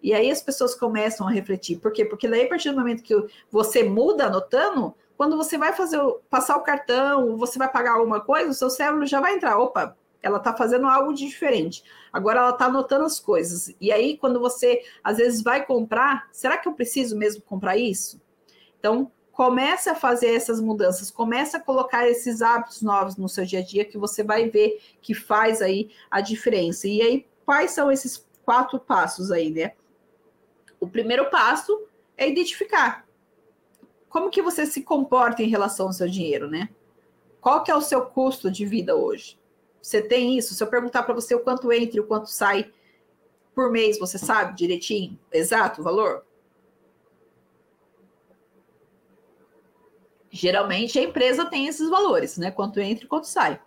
Speaker 3: E aí as pessoas começam a refletir. Por quê? Porque daí, a partir do momento que você muda anotando, quando você vai fazer passar o cartão, você vai pagar alguma coisa, o seu cérebro já vai entrar, opa, ela está fazendo algo diferente. Agora ela está anotando as coisas. E aí, quando você às vezes vai comprar, será que eu preciso mesmo comprar isso? Então, comece a fazer essas mudanças, comece a colocar esses hábitos novos no seu dia a dia que você vai ver que faz aí a diferença. E aí, quais são esses quatro passos aí, né? O primeiro passo é identificar como que você se comporta em relação ao seu dinheiro, né? Qual que é o seu custo de vida hoje? Você tem isso? Se eu perguntar para você o quanto entra e o quanto sai por mês, você sabe direitinho, exato o valor? Geralmente a empresa tem esses valores, né? Quanto entra e quanto sai.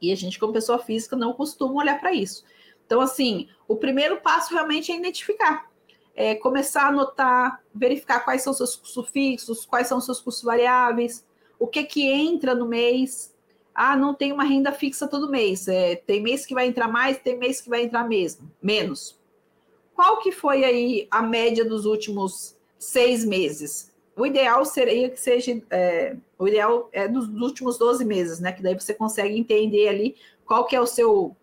Speaker 3: E a gente, como pessoa física, não costuma olhar para isso. Então, assim, o primeiro passo realmente é identificar. É começar a anotar, verificar quais são seus custos fixos, quais são seus custos variáveis, o que que entra no mês, ah, não tem uma renda fixa todo mês. É, tem mês que vai entrar mais, tem mês que vai entrar mesmo, menos. Qual que foi aí a média dos últimos seis meses? O ideal seria que seja, é, o ideal é dos, últimos 12 meses, né? Que daí você consegue entender ali qual que é o seu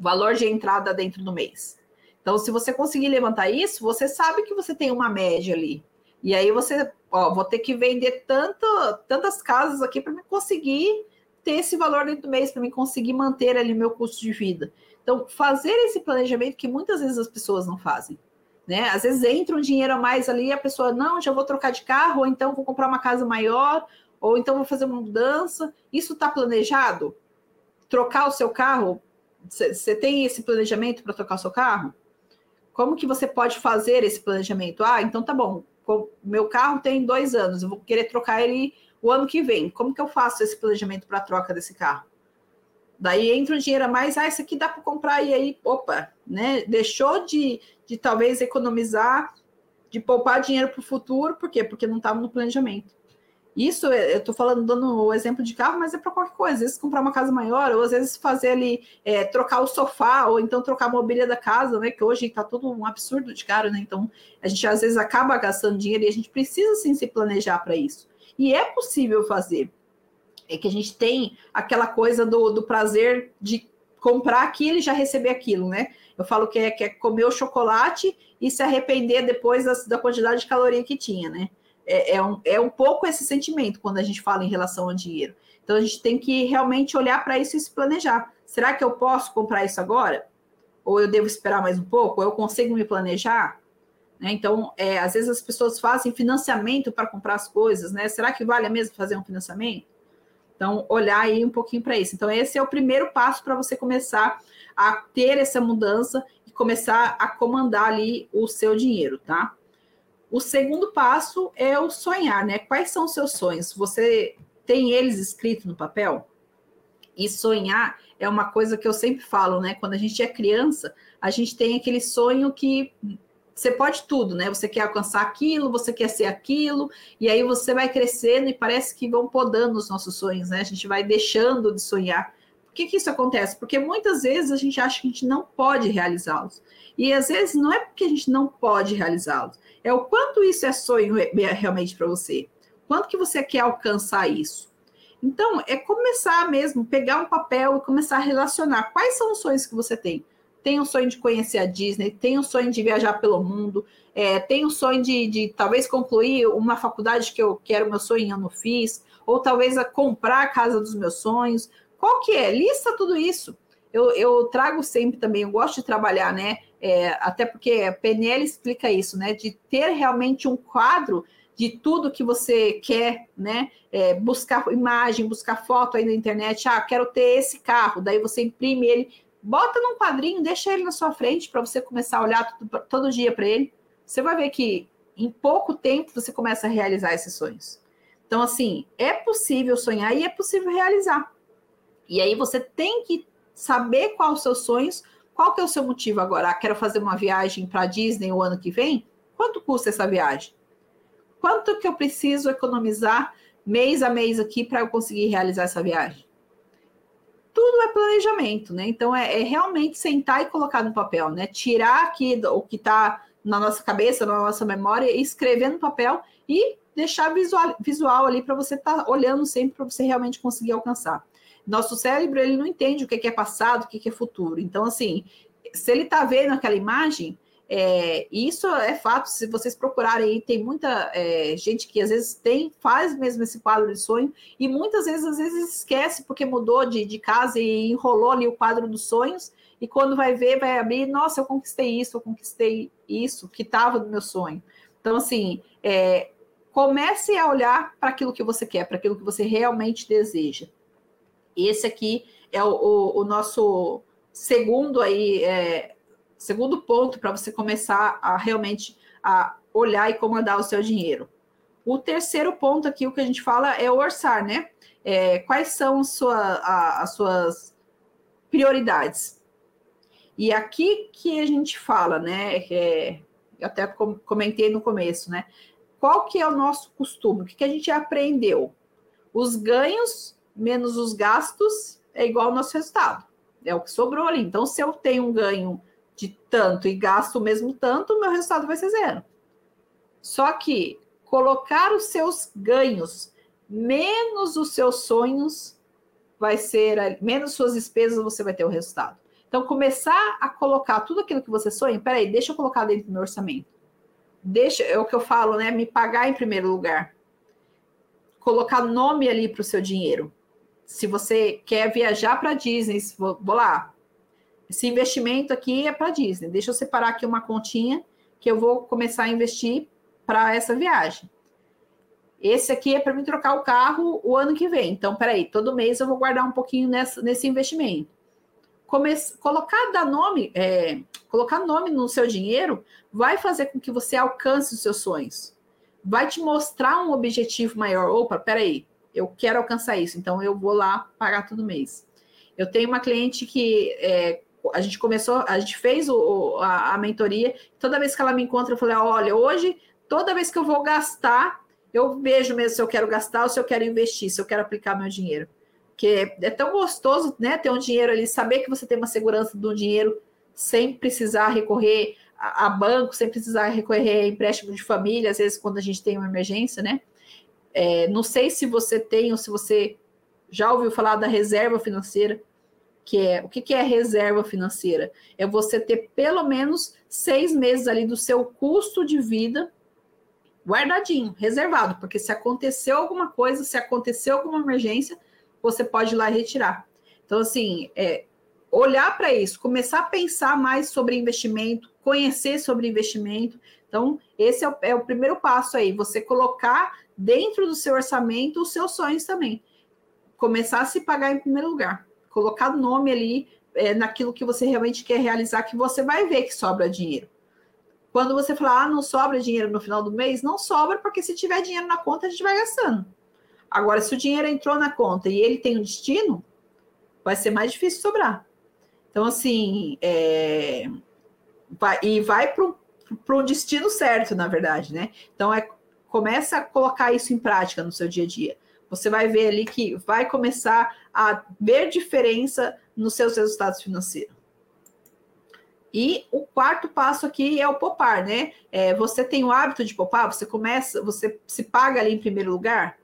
Speaker 3: valor de entrada dentro do mês. Então, se você conseguir levantar isso, você sabe que você tem uma média ali. E aí você, ó, vou ter que vender tanto, tantas casas aqui para conseguir ter esse valor dentro do mês, para me conseguir manter ali meu custo de vida. Então, fazer esse planejamento que muitas vezes as pessoas não fazem. Né? Às vezes entra um dinheiro a mais ali, a pessoa, não, já vou trocar de carro, ou então vou comprar uma casa maior, ou então vou fazer uma mudança. Isso está planejado? Trocar o seu carro? Você tem esse planejamento para trocar o seu carro? Como que você pode fazer esse planejamento? Ah, então tá bom, meu carro tem dois anos, eu vou querer trocar ele o ano que vem. Como que eu faço esse planejamento para a troca desse carro? Daí entra um dinheiro a mais, ah, isso aqui dá para comprar, e aí, opa, né? Deixou de, de talvez economizar, de poupar dinheiro para o futuro, por quê? Porque não estava no planejamento. Isso, eu estou falando, dando o exemplo de carro, mas é para qualquer coisa. Às vezes comprar uma casa maior, ou às vezes fazer ali, é, trocar o sofá, ou então trocar a mobília da casa, né? Que hoje está tudo um absurdo de caro, né? Então, a gente às vezes acaba gastando dinheiro e a gente precisa sim se planejar para isso. E é possível fazer. É que a gente tem aquela coisa do, do prazer de comprar aquilo e já receber aquilo, né? Eu falo que é, que é comer o chocolate e se arrepender depois da, da quantidade de caloria que tinha, né? É, é, um, é um pouco esse sentimento quando a gente fala em relação ao dinheiro. Então a gente tem que realmente olhar para isso e se planejar. Será que eu posso comprar isso agora? Ou eu devo esperar mais um pouco? Ou eu consigo me planejar? Né? Então, é, às vezes as pessoas fazem financiamento para comprar as coisas, né? Será que vale a mesmo fazer um financiamento? Então, olhar aí um pouquinho para isso. Então, esse é o primeiro passo para você começar a ter essa mudança e começar a comandar ali o seu dinheiro, tá? O segundo passo é o sonhar, né? Quais são os seus sonhos? Você tem eles escritos no papel? E sonhar é uma coisa que eu sempre falo, né? Quando a gente é criança, a gente tem aquele sonho que você pode tudo, né? Você quer alcançar aquilo, você quer ser aquilo, e aí você vai crescendo e parece que vão podando os nossos sonhos, né? A gente vai deixando de sonhar. Por que, que isso acontece? Porque muitas vezes a gente acha que a gente não pode realizá-los. E às vezes não é porque a gente não pode realizá-los, é o quanto isso é sonho realmente para você. Quanto que você quer alcançar isso? Então, é começar mesmo, pegar um papel e começar a relacionar quais são os sonhos que você tem tem o sonho de conhecer a Disney, tem o sonho de viajar pelo mundo, é, tem o sonho de, de, talvez concluir uma faculdade que eu quero, meu sonho eu não fiz, ou talvez a comprar a casa dos meus sonhos. Qual que é? Lista tudo isso. Eu, eu trago sempre também, eu gosto de trabalhar, né? É, até porque a PNL explica isso, né? De ter realmente um quadro de tudo que você quer, né? É, buscar imagem, buscar foto aí na internet. Ah, quero ter esse carro. Daí você imprime ele Bota num quadrinho, deixa ele na sua frente para você começar a olhar tudo, todo dia para ele. Você vai ver que em pouco tempo você começa a realizar esses sonhos. Então, assim, é possível sonhar e é possível realizar. E aí você tem que saber quais os seus sonhos, qual que é o seu motivo agora. Ah, quero fazer uma viagem para Disney o ano que vem? Quanto custa essa viagem? Quanto que eu preciso economizar mês a mês aqui para eu conseguir realizar essa viagem? Tudo é planejamento, né? Então é, é, realmente sentar e colocar no papel, né? Tirar aqui o que está na nossa cabeça, na nossa memória, escrever no papel e deixar visual, visual ali para você estar tá olhando sempre para você realmente conseguir alcançar. Nosso cérebro ele não entende o que é passado, o que é futuro. Então, assim, se ele está vendo aquela imagem, é, isso é fato, se vocês procurarem aí, tem muita é, gente que às vezes tem, faz mesmo esse quadro de sonho, e muitas vezes, às vezes esquece porque mudou de, de casa e enrolou ali o quadro dos sonhos, e quando vai ver, vai abrir, nossa, eu conquistei isso, eu conquistei isso, que estava no meu sonho. Então, assim, é, comece a olhar para aquilo que você quer, para aquilo que você realmente deseja. Esse aqui é o, o, o nosso segundo aí, é, segundo ponto para você começar a realmente a olhar e comandar o seu dinheiro. O terceiro ponto aqui, o que a gente fala é orçar, né? É, quais são sua, a, as suas prioridades? E aqui que a gente fala, né? É, até comentei no começo, né? Qual que é o nosso costume? O que, que a gente aprendeu? Os ganhos menos os gastos é igual ao nosso resultado. É o que sobrou ali. Então, se eu tenho um ganho de tanto e gasto o mesmo tanto, o meu resultado vai ser zero. Só que colocar os seus ganhos menos os seus sonhos vai ser menos suas despesas, você vai ter o resultado. Então, começar a colocar tudo aquilo que você sonha, peraí, deixa eu colocar dentro do meu orçamento. Deixa, é o que eu falo, né? Me pagar em primeiro lugar. Colocar nome ali para o seu dinheiro. Se você quer viajar para Disney, vou, vou lá. Esse investimento aqui é para Disney. Deixa eu separar aqui uma continha que eu vou começar a investir para essa viagem. Esse aqui é para me trocar o carro o ano que vem. Então, peraí, todo mês eu vou guardar um pouquinho nessa, nesse investimento. Comece, colocar nome, é, colocar nome no seu dinheiro vai fazer com que você alcance os seus sonhos. Vai te mostrar um objetivo maior. Opa, peraí, eu quero alcançar isso, então eu vou lá pagar todo mês. Eu tenho uma cliente que é, a gente começou, a gente fez o, a, a mentoria. Toda vez que ela me encontra, eu falei: olha, hoje, toda vez que eu vou gastar, eu vejo mesmo se eu quero gastar ou se eu quero investir, se eu quero aplicar meu dinheiro. Porque é tão gostoso, né, ter um dinheiro ali, saber que você tem uma segurança do dinheiro sem precisar recorrer a, a banco, sem precisar recorrer a empréstimo de família, às vezes quando a gente tem uma emergência, né? É, não sei se você tem ou se você já ouviu falar da reserva financeira, que é o que, que é reserva financeira? É você ter pelo menos seis meses ali do seu custo de vida guardadinho, reservado, porque se aconteceu alguma coisa, se aconteceu alguma emergência, você pode ir lá retirar. Então, assim, é, olhar para isso, começar a pensar mais sobre investimento, conhecer sobre investimento. Então, esse é o, é o primeiro passo aí, você colocar dentro do seu orçamento os seus sonhos também. Começar a se pagar em primeiro lugar. Colocar nome ali é, naquilo que você realmente quer realizar, que você vai ver que sobra dinheiro. Quando você falar, ah, não sobra dinheiro no final do mês, não sobra, porque se tiver dinheiro na conta, a gente vai gastando. Agora, se o dinheiro entrou na conta e ele tem um destino, vai ser mais difícil sobrar. Então, assim, é, vai, e vai para um destino certo, na verdade, né? Então, é, começa a colocar isso em prática no seu dia a dia. Você vai ver ali que vai começar a ver diferença nos seus resultados financeiros. E o quarto passo aqui é o poupar, né? É, você tem o hábito de poupar, você começa, você se paga ali em primeiro lugar,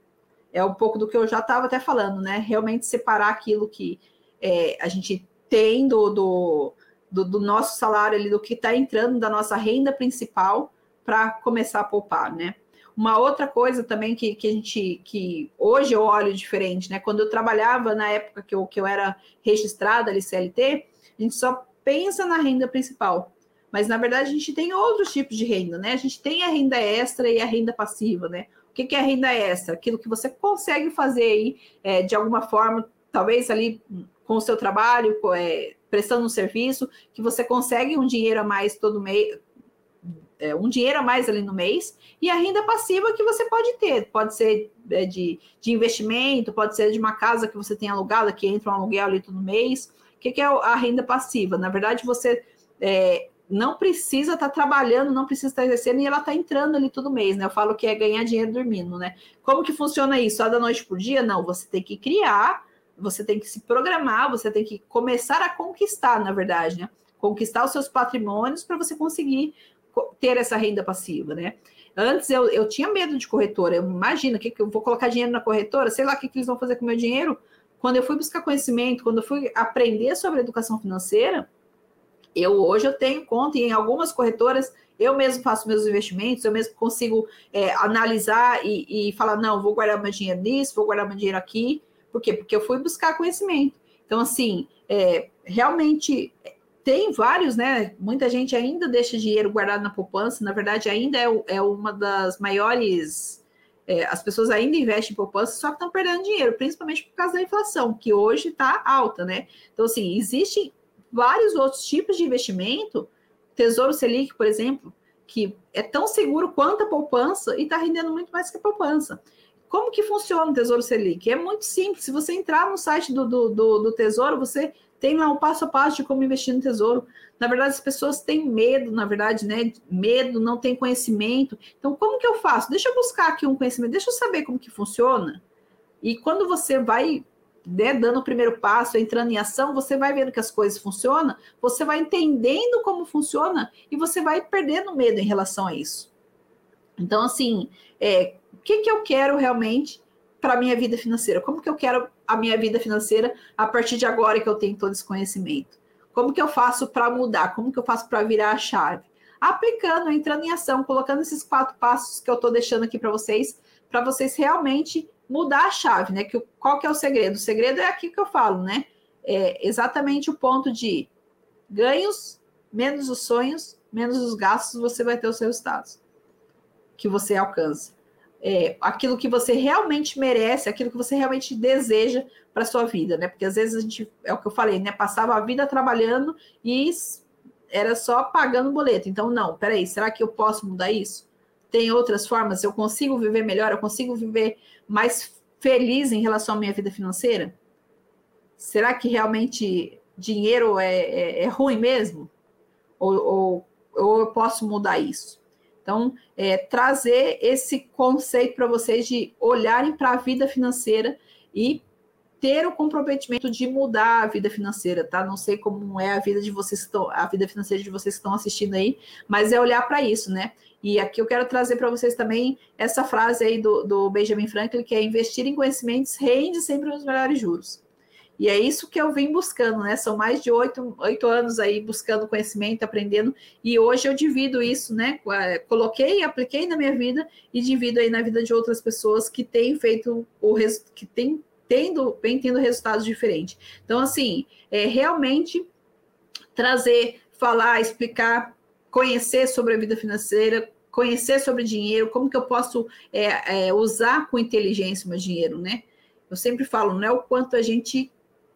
Speaker 3: é um pouco do que eu já estava até falando, né? Realmente separar aquilo que é, a gente tem do, do, do, do, nosso salário ali, do que está entrando da nossa renda principal para começar a poupar, né? Uma outra coisa também que, que a gente, que hoje eu olho diferente, né? Quando eu trabalhava na época que eu, que eu era registrada ali CLT, a gente só pensa na renda principal. Mas na verdade a gente tem outros tipos de renda, né? A gente tem a renda extra e a renda passiva, né? O que, é renda extra? Aquilo que você consegue fazer aí é, de alguma forma, talvez ali com o seu trabalho, é, prestando um serviço, que você consegue um dinheiro a mais todo mês, é, um dinheiro a mais ali no mês, e a renda passiva que você pode ter, pode ser é, de, de investimento, pode ser de uma casa que você tem alugada, que entra um aluguel ali todo mês. O que, que é a renda passiva? Na verdade, você é, não precisa estar tá trabalhando, não precisa estar tá exercendo e ela está entrando ali todo mês, né? Eu falo que é ganhar dinheiro dormindo, né? Como que funciona isso? Só da noite por dia? Não, você tem que criar, você tem que se programar, você tem que começar a conquistar, na verdade, né? Conquistar os seus patrimônios para você conseguir ter essa renda passiva, né? Antes eu, eu tinha medo de corretora. Eu imagino que, que eu vou colocar dinheiro na corretora, sei lá o que, que eles vão fazer com o meu dinheiro. Quando eu fui buscar conhecimento, quando eu fui aprender sobre educação financeira, eu hoje eu tenho conta e em algumas corretoras eu mesmo faço meus investimentos, eu mesmo consigo é, analisar e, e, falar, não, vou guardar meu dinheiro nisso, vou guardar meu dinheiro aqui. Por quê? Porque eu fui buscar conhecimento. Então, assim, é, realmente tem vários, né? Muita gente ainda deixa dinheiro guardado na poupança, na verdade, ainda é, é uma das maiores. É, as pessoas ainda investem em poupança, só que estão perdendo dinheiro, principalmente por causa da inflação, que hoje está alta, né? Então, assim, existe vários outros tipos de investimento, Tesouro Selic, por exemplo, que é tão seguro quanto a poupança e está rendendo muito mais que a poupança. Como que funciona o Tesouro Selic? É muito simples. Se você entrar no site do, do, do, do Tesouro, você tem lá um passo a passo de como investir no Tesouro. Na verdade, as pessoas têm medo, na verdade, né? Medo, não tem conhecimento. Então, como que eu faço? Deixa eu buscar aqui um conhecimento, deixa eu saber como que funciona. E quando você vai né, dando o primeiro passo, entrando em ação, você vai vendo que as coisas funcionam, você vai entendendo como funciona e você vai perdendo medo em relação a isso. Então, assim, é, o que, que eu quero realmente para a minha vida financeira? Como que eu quero a minha vida financeira a partir de agora que eu tenho todo esse conhecimento? Como que eu faço para mudar? Como que eu faço para virar a chave? Aplicando, entrando em ação, colocando esses quatro passos que eu estou deixando aqui para vocês, para vocês realmente mudar a chave, né? Que, qual que é o segredo? O segredo é aqui que eu falo, né? É exatamente o ponto de ganhos, menos os sonhos, menos os gastos, você vai ter os resultados que você alcança. É, aquilo que você realmente merece, aquilo que você realmente deseja para sua vida, né? Porque às vezes a gente, é o que eu falei, né? Passava a vida trabalhando e era só pagando boleto. Então, não, peraí, será que eu posso mudar isso? Tem outras formas? Eu consigo viver melhor? Eu consigo viver mais feliz em relação à minha vida financeira? Será que realmente dinheiro é, é, é ruim mesmo? Ou, ou, ou eu posso mudar isso? Então, é, trazer esse conceito para vocês de olharem para a vida financeira e ter o comprometimento de mudar a vida financeira, tá? Não sei como é a vida de vocês a vida financeira de vocês que estão assistindo aí, mas é olhar para isso, né? E aqui eu quero trazer para vocês também essa frase aí do, do Benjamin Franklin, que é investir em conhecimentos rende sempre os melhores juros. E é isso que eu vim buscando, né? São mais de oito, oito anos aí buscando conhecimento, aprendendo, e hoje eu divido isso, né? Coloquei, apliquei na minha vida e divido aí na vida de outras pessoas que têm feito o que têm tendo, vem tendo resultados diferentes. Então, assim, é realmente trazer, falar, explicar, conhecer sobre a vida financeira, conhecer sobre dinheiro, como que eu posso é, é, usar com inteligência o meu dinheiro, né? Eu sempre falo, não é o quanto a gente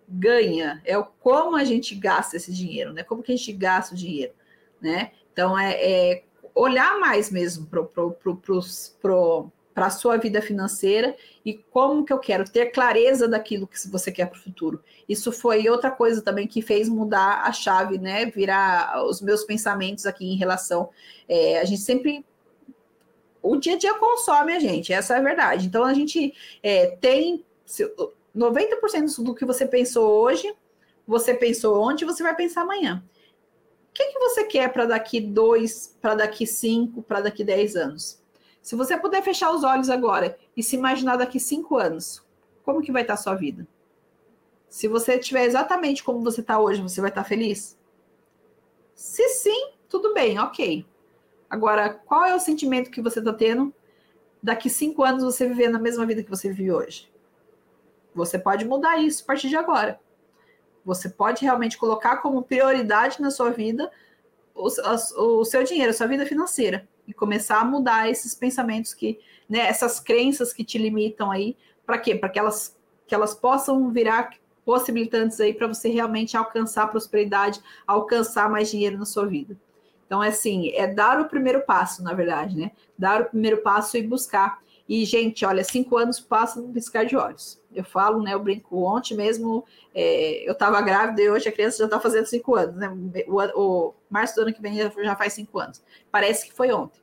Speaker 3: ganha, é o como a gente gasta esse dinheiro, né? Como que a gente gasta o dinheiro, né? Então é, é olhar mais mesmo para a sua vida financeira e como que eu quero ter clareza daquilo que você quer para o futuro. Isso foi outra coisa também que fez mudar a chave, né? Virar os meus pensamentos aqui em relação. É, a gente sempre o dia a dia consome a gente, essa é a verdade. Então a gente é, tem 90% do que você pensou hoje, você pensou ontem, você vai pensar amanhã. O que, que você quer para daqui dois, para daqui cinco, para daqui dez anos? Se você puder fechar os olhos agora e se imaginar daqui cinco anos, como que vai estar tá a sua vida? Se você estiver exatamente como você está hoje, você vai estar tá feliz? Se sim, tudo bem, ok. Agora, qual é o sentimento que você está tendo daqui cinco anos você viver na mesma vida que você vive hoje? Você pode mudar isso a partir de agora. Você pode realmente colocar como prioridade na sua vida o, o, seu dinheiro, a sua vida financeira. E começar a mudar esses pensamentos que, né, essas crenças que te limitam aí. Para quê? Para que elas, que elas possam virar possibilitantes aí para você realmente alcançar prosperidade, alcançar mais dinheiro na sua vida. Então, é assim, é dar o primeiro passo, na verdade, né? Dar o primeiro passo e buscar. E, gente, olha, cinco anos passam no piscar de olhos. Eu falo, né? Eu brinco. Ontem mesmo é, eu estava grávida e hoje a criança já está fazendo cinco anos, né? O, o, março do ano que vem já faz cinco anos. Parece que foi ontem.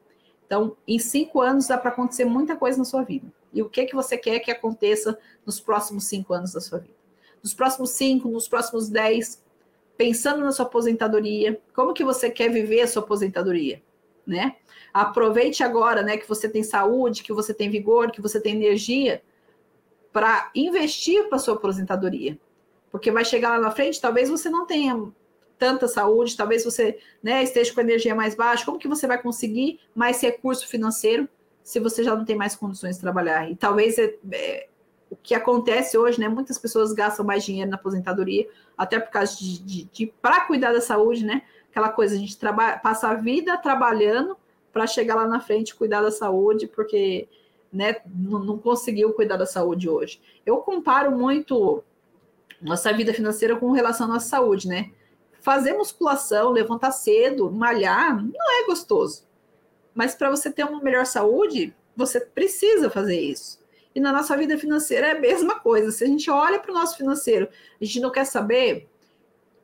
Speaker 3: Então, em cinco anos dá para acontecer muita coisa na sua vida. E o que que você quer que aconteça nos próximos cinco anos da sua vida? Nos próximos cinco, nos próximos dez, pensando na sua aposentadoria, como que você quer viver a sua aposentadoria, né? Aproveite agora, né, que você tem saúde, que você tem vigor, que você tem energia para investir para sua aposentadoria. Porque vai chegar lá na frente, talvez você não tenha tanta saúde, talvez você né, esteja com energia mais baixa. Como que você vai conseguir mais recurso financeiro se você já não tem mais condições de trabalhar? E talvez é, é, o que acontece hoje, né? Muitas pessoas gastam mais dinheiro na aposentadoria, até por causa de, de, de para cuidar da saúde, né? Aquela coisa, a gente trabalha, passa a vida trabalhando para chegar lá na frente cuidar da saúde, porque né, não conseguiu cuidar da saúde hoje. Eu comparo muito nossa vida financeira com relação à nossa saúde, né? Fazer musculação, levantar cedo, malhar, não é gostoso. Mas para você ter uma melhor saúde, você precisa fazer isso. E na nossa vida financeira é a mesma coisa. Se a gente olha para o nosso financeiro, a gente não quer saber.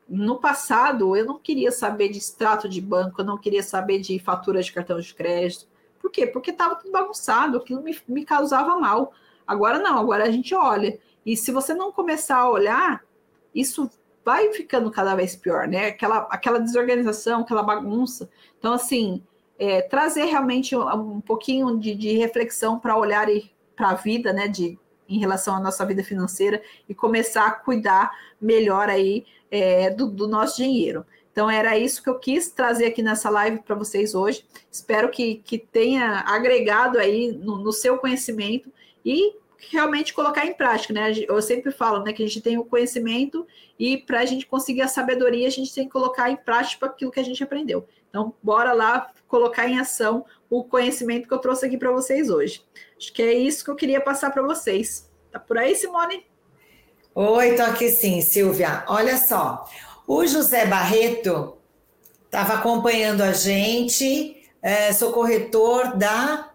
Speaker 3: No passado, eu não queria saber de extrato de banco, eu não queria saber de fatura de cartão de crédito, por quê? Porque estava tudo bagunçado, aquilo me, me causava mal. Agora não, agora a gente olha. E se você não começar a olhar, isso vai ficando cada vez pior, né? Aquela, aquela desorganização, aquela bagunça. Então, assim, é, trazer realmente um, um pouquinho de, de reflexão para olhar para a vida, né? De em relação à nossa vida financeira e começar a cuidar melhor aí é, do, do nosso dinheiro. Então, era isso que eu quis trazer aqui nessa live para vocês hoje. Espero que, que tenha agregado aí no, no, seu conhecimento e realmente colocar em prática, né? Eu sempre falo, né, que a gente tem o conhecimento e para a gente conseguir a sabedoria, a gente tem que colocar em prática aquilo que a gente aprendeu. Então, bora lá colocar em ação o conhecimento que eu trouxe aqui para vocês hoje. Acho que é isso que eu queria passar para vocês. Tá por aí, Simone?
Speaker 2: Oi, tô aqui sim, Silvia. Olha só, o José Barreto estava acompanhando a gente, é, sou corretor da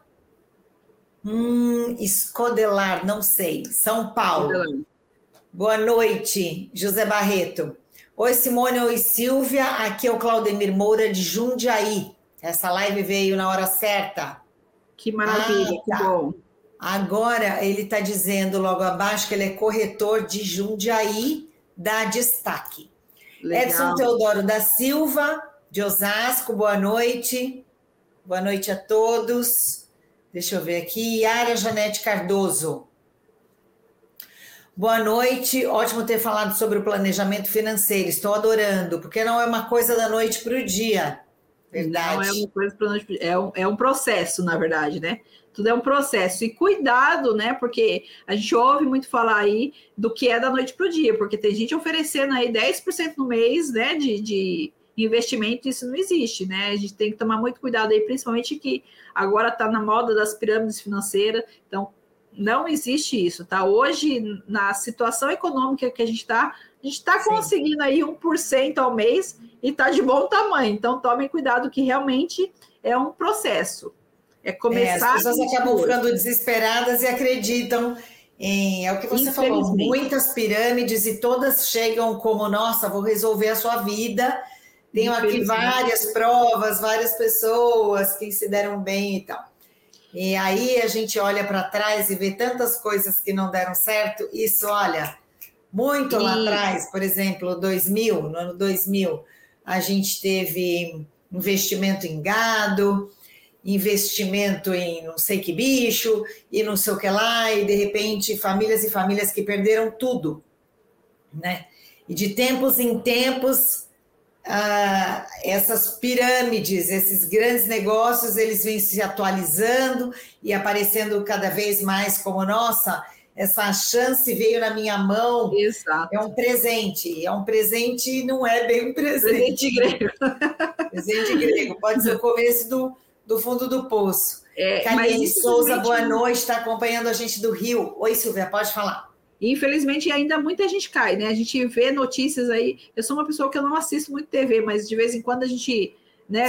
Speaker 2: hum, Escodelar, não sei, São Paulo. Boa noite, José Barreto. Oi, Simone, oi, Silvia. Aqui é o Claudemir Moura de Jundiaí. Essa live veio na hora certa.
Speaker 3: Que maravilha, ah, tá. que bom.
Speaker 2: Agora ele está dizendo logo abaixo que ele é corretor de Jundiaí da Destaque. Legal. Edson Teodoro da Silva, de Osasco, boa noite. Boa noite a todos. Deixa eu ver aqui. Yara Janete Cardoso. Boa noite, ótimo ter falado sobre o planejamento financeiro. Estou adorando, porque não é uma coisa da noite para o dia. Verdade.
Speaker 3: Não é uma coisa para é um, é um processo, na verdade, né? Tudo é um processo. E cuidado, né? Porque a gente ouve muito falar aí do que é da noite para o dia, porque tem gente oferecendo aí 10% no mês, né? De, de investimento, isso não existe, né? A gente tem que tomar muito cuidado aí, principalmente que agora está na moda das pirâmides financeiras. Então, não existe isso, tá? Hoje, na situação econômica que a gente está, a gente está conseguindo aí 1% ao mês e está de bom tamanho. Então, tomem cuidado que realmente é um processo. É começar. É,
Speaker 2: as pessoas acabam ficando desesperadas e acreditam em. É o que você falou, muitas pirâmides e todas chegam como: nossa, vou resolver a sua vida. Tenho aqui várias provas, várias pessoas que se deram bem e tal. E aí a gente olha para trás e vê tantas coisas que não deram certo. Isso, olha, muito e... lá atrás, por exemplo, 2000, no ano 2000, a gente teve investimento em gado, investimento em não sei que bicho e não sei o que lá, e de repente famílias e famílias que perderam tudo, né? E de tempos em tempos, ah, essas pirâmides, esses grandes negócios, eles vêm se atualizando e aparecendo cada vez mais como, nossa, essa chance veio na minha mão.
Speaker 3: Exato.
Speaker 2: É um presente. É um presente, não é bem um presente.
Speaker 3: Presente grego.
Speaker 2: presente grego. Pode ser o começo do, do fundo do poço. É, Karine Souza, boa noite, está acompanhando a gente do Rio. Oi, Silvia, pode falar.
Speaker 3: Infelizmente, ainda muita gente cai, né? A gente vê notícias aí. Eu sou uma pessoa que eu não assisto muito TV, mas de vez em quando a gente né,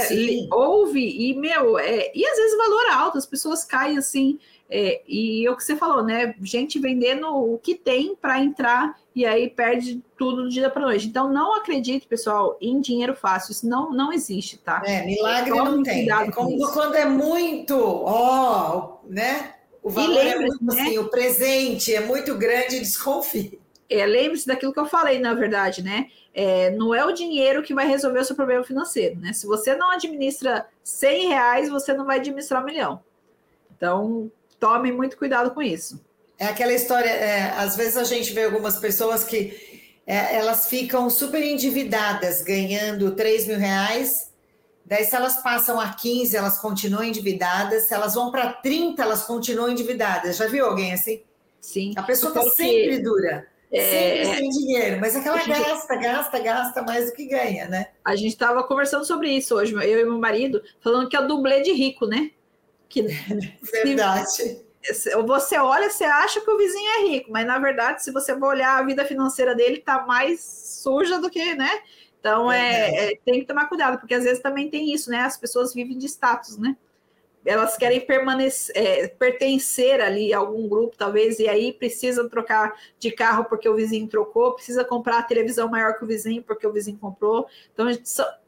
Speaker 3: ouve e, meu, é, e às vezes valor alto, as pessoas caem assim. É, e é o que você falou, né? Gente vendendo o que tem para entrar e aí perde tudo do dia para noite. Então não acredite, pessoal, em dinheiro fácil. Isso não, não existe, tá?
Speaker 2: É, milagre não tem. É quando, quando, é muito, ó, né? O valor é muito né? assim, o presente é muito grande, desconfie.
Speaker 3: É, Lembre-se daquilo que eu falei, na verdade, né? É, não é o dinheiro que vai resolver o seu problema financeiro, né? Se você não administra 100 reais, você não vai administrar um milhão. Então, Tomem muito cuidado com isso.
Speaker 2: É aquela história, é, às vezes a gente vê algumas pessoas que é, elas ficam super endividadas, ganhando 3 mil reais, daí se elas passam a 15, elas continuam endividadas, se elas vão para 30, elas continuam endividadas. Já viu alguém assim?
Speaker 3: Sim.
Speaker 2: A pessoa está sempre dura. É, sempre sem dinheiro, mas aquela gente, gasta, gasta, gasta mais do que ganha, né?
Speaker 3: A gente estava conversando sobre isso hoje, eu e meu marido, falando que é o dublê de rico, né?
Speaker 2: Que,
Speaker 3: verdade. Você olha, você acha que o vizinho é rico, mas na verdade, se você for olhar a vida financeira dele, tá mais suja do que, né? Então é, é, tem que tomar cuidado, porque às vezes também tem isso, né? As pessoas vivem de status, né? Elas querem permanecer, é, pertencer ali a algum grupo, talvez, e aí precisam trocar de carro porque o vizinho trocou, precisa comprar a televisão maior que o vizinho porque o vizinho comprou. Então,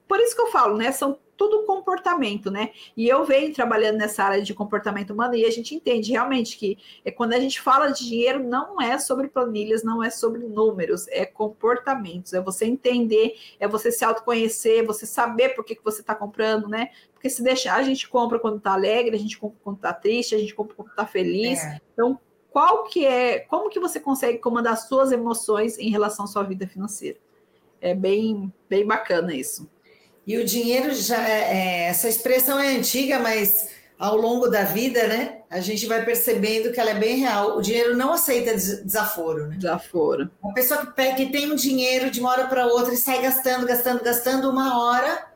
Speaker 3: por isso que eu falo, né? São tudo comportamento, né? E eu venho trabalhando nessa área de comportamento humano e a gente entende realmente que é quando a gente fala de dinheiro, não é sobre planilhas, não é sobre números, é comportamentos, é você entender, é você se autoconhecer, você saber por que, que você está comprando, né? Porque se deixar, a gente compra quando está alegre, a gente compra quando está triste, a gente compra quando está feliz. É. Então, qual que é, como que você consegue comandar suas emoções em relação à sua vida financeira. É bem, bem bacana isso.
Speaker 2: E o dinheiro já é, é essa expressão é antiga, mas ao longo da vida, né, a gente vai percebendo que ela é bem real. O dinheiro não aceita desaforo, né?
Speaker 3: Desaforo.
Speaker 2: Uma pessoa que, pega, que tem um dinheiro de uma hora para outra e sai gastando, gastando, gastando uma hora,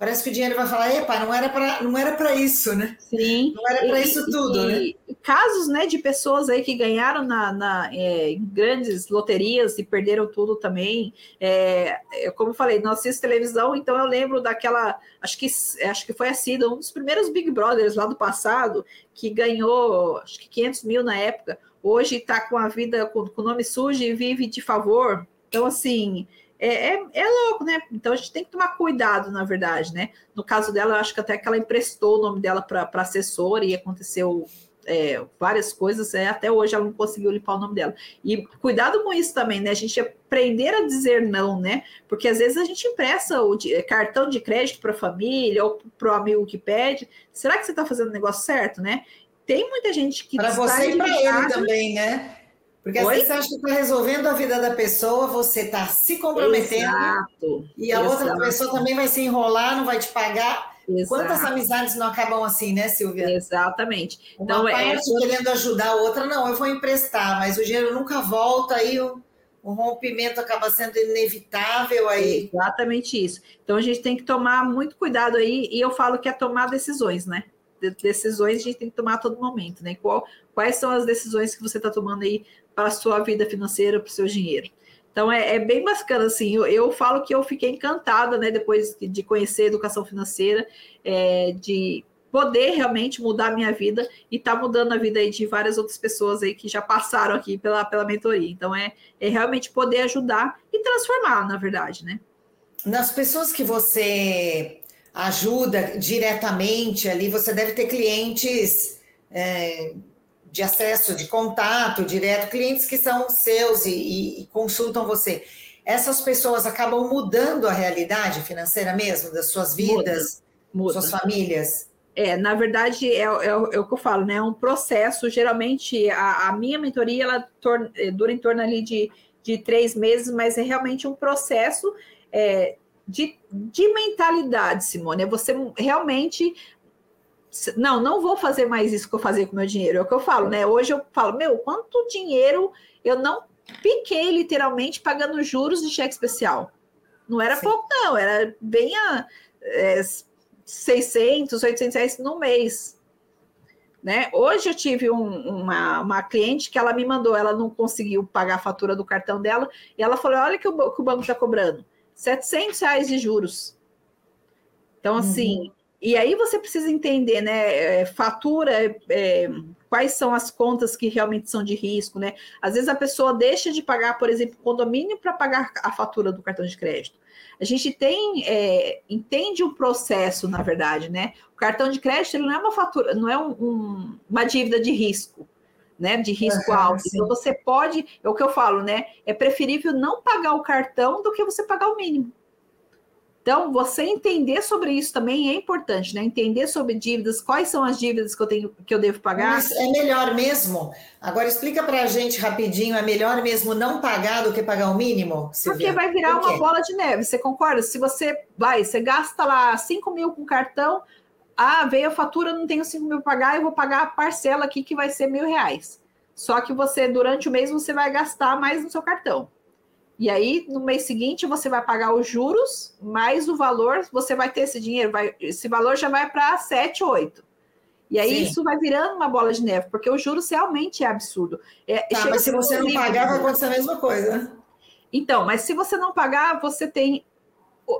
Speaker 2: parece que o dinheiro vai falar, epa, não era para não era para isso, né?
Speaker 3: Sim.
Speaker 2: Não era para isso tudo,
Speaker 3: e,
Speaker 2: né?
Speaker 3: Casos, né, de pessoas aí que ganharam na, na é, grandes loterias e perderam tudo também. É, como eu falei, não assisto televisão, então eu lembro daquela, acho que acho que foi a Cida, um dos primeiros Big Brothers lá do passado, que ganhou acho que 500 mil na época. Hoje está com a vida com o nome sujo e vive de favor. Então, assim, é, é, é, louco, né? Então a gente tem que tomar cuidado, na verdade, né? No caso dela, eu acho que até que ela emprestou o nome dela para assessora e aconteceu é, várias coisas, é, até hoje ela não conseguiu limpar o nome dela. E cuidado com isso também, né? A gente aprender a dizer não, né? Porque às vezes a gente empresta o de, cartão de crédito para a família ou para o amigo que pede. Será que você está fazendo o negócio certo, né? Tem muita gente que.
Speaker 2: Para você e para ele também, né? Porque às Oi? vezes você acha que está resolvendo a vida da pessoa, você está se comprometendo
Speaker 3: Exato,
Speaker 2: e a exato. outra pessoa também vai se enrolar, não vai te pagar. Exato. Quantas amizades não acabam assim, né, Silvia?
Speaker 3: Exatamente.
Speaker 2: Uma então, é parte é... querendo ajudar a outra, não, eu vou emprestar, mas o dinheiro nunca volta, aí o, o rompimento acaba sendo inevitável aí.
Speaker 3: Exatamente isso. Então a gente tem que tomar muito cuidado aí, e eu falo que é tomar decisões, né? decisões a gente tem que tomar a todo momento, né? Qual, quais são as decisões que você está tomando aí para a sua vida financeira, para o seu dinheiro? Então é, é, bem bacana, assim. Eu, eu, falo que eu fiquei encantada, né, depois de conhecer educação financeira, é, de poder realmente mudar a minha vida e tá mudando a vida aí de várias outras pessoas aí que já passaram aqui pela, pela mentoria. Então é, é realmente poder ajudar e transformar, na verdade, né?
Speaker 2: Nas pessoas que você ajuda diretamente ali, você deve ter clientes é, de acesso, de contato direto, clientes que são seus e, e, consultam você. Essas pessoas acabam mudando a realidade financeira mesmo das suas vidas, muda, muda. suas famílias?
Speaker 3: É, na verdade, é, é, é, o que eu falo, né? É um processo. Geralmente, a, a minha mentoria ela tor é, dura em torno ali de, de três meses, mas é realmente um processo é, de, de mentalidade, Simone. É você realmente não, não vou fazer mais isso que eu fazia com meu dinheiro. É o que eu falo, né? Hoje eu falo, meu, quanto dinheiro eu não piquei literalmente pagando juros de cheque especial. Não era Sim. pouco, não, era bem a é, 600, 800 reais no mês. Né? Hoje eu tive um, uma, uma cliente que ela me mandou, ela não conseguiu pagar a fatura do cartão dela, e ela falou: olha que o, que o banco está cobrando, 700 reais de juros. Então, assim, uhum. E aí você precisa entender, né? É, fatura, é, quais são as contas que realmente são de risco, né? Às vezes a pessoa deixa de pagar, por exemplo, condomínio para pagar a fatura do cartão de crédito. A gente tem, é, entende o processo, na verdade, né? O cartão de crédito ele não é uma fatura, não é um, um, uma dívida de risco, né? De risco uhum, alto. Sim. Então você pode, é o que eu falo, né? É preferível não pagar o cartão do que você pagar o mínimo. Então, você entender sobre isso também é importante, né? Entender sobre dívidas, quais são as dívidas que eu tenho que eu devo pagar. Mas
Speaker 2: é melhor mesmo. Agora explica para a gente rapidinho, é melhor mesmo não pagar do que pagar o mínimo?
Speaker 3: Silvia? Porque vai virar Por uma bola de neve. Você concorda? Se você vai, você gasta lá 5 mil com cartão, ah, veio a fatura, não tenho 5 mil para pagar, eu vou pagar a parcela aqui que vai ser mil reais. Só que você, durante o mês, você vai gastar mais no seu cartão. E aí, no mês seguinte, você vai pagar os juros, mais o valor, você vai ter esse dinheiro, vai, esse valor já vai para 7, 8. E aí Sim. isso vai virando uma bola de neve, porque o juros realmente é absurdo. É,
Speaker 2: tá, mas se você não pagar, vai acontecer a mesma coisa.
Speaker 3: Então, mas se você não pagar, você tem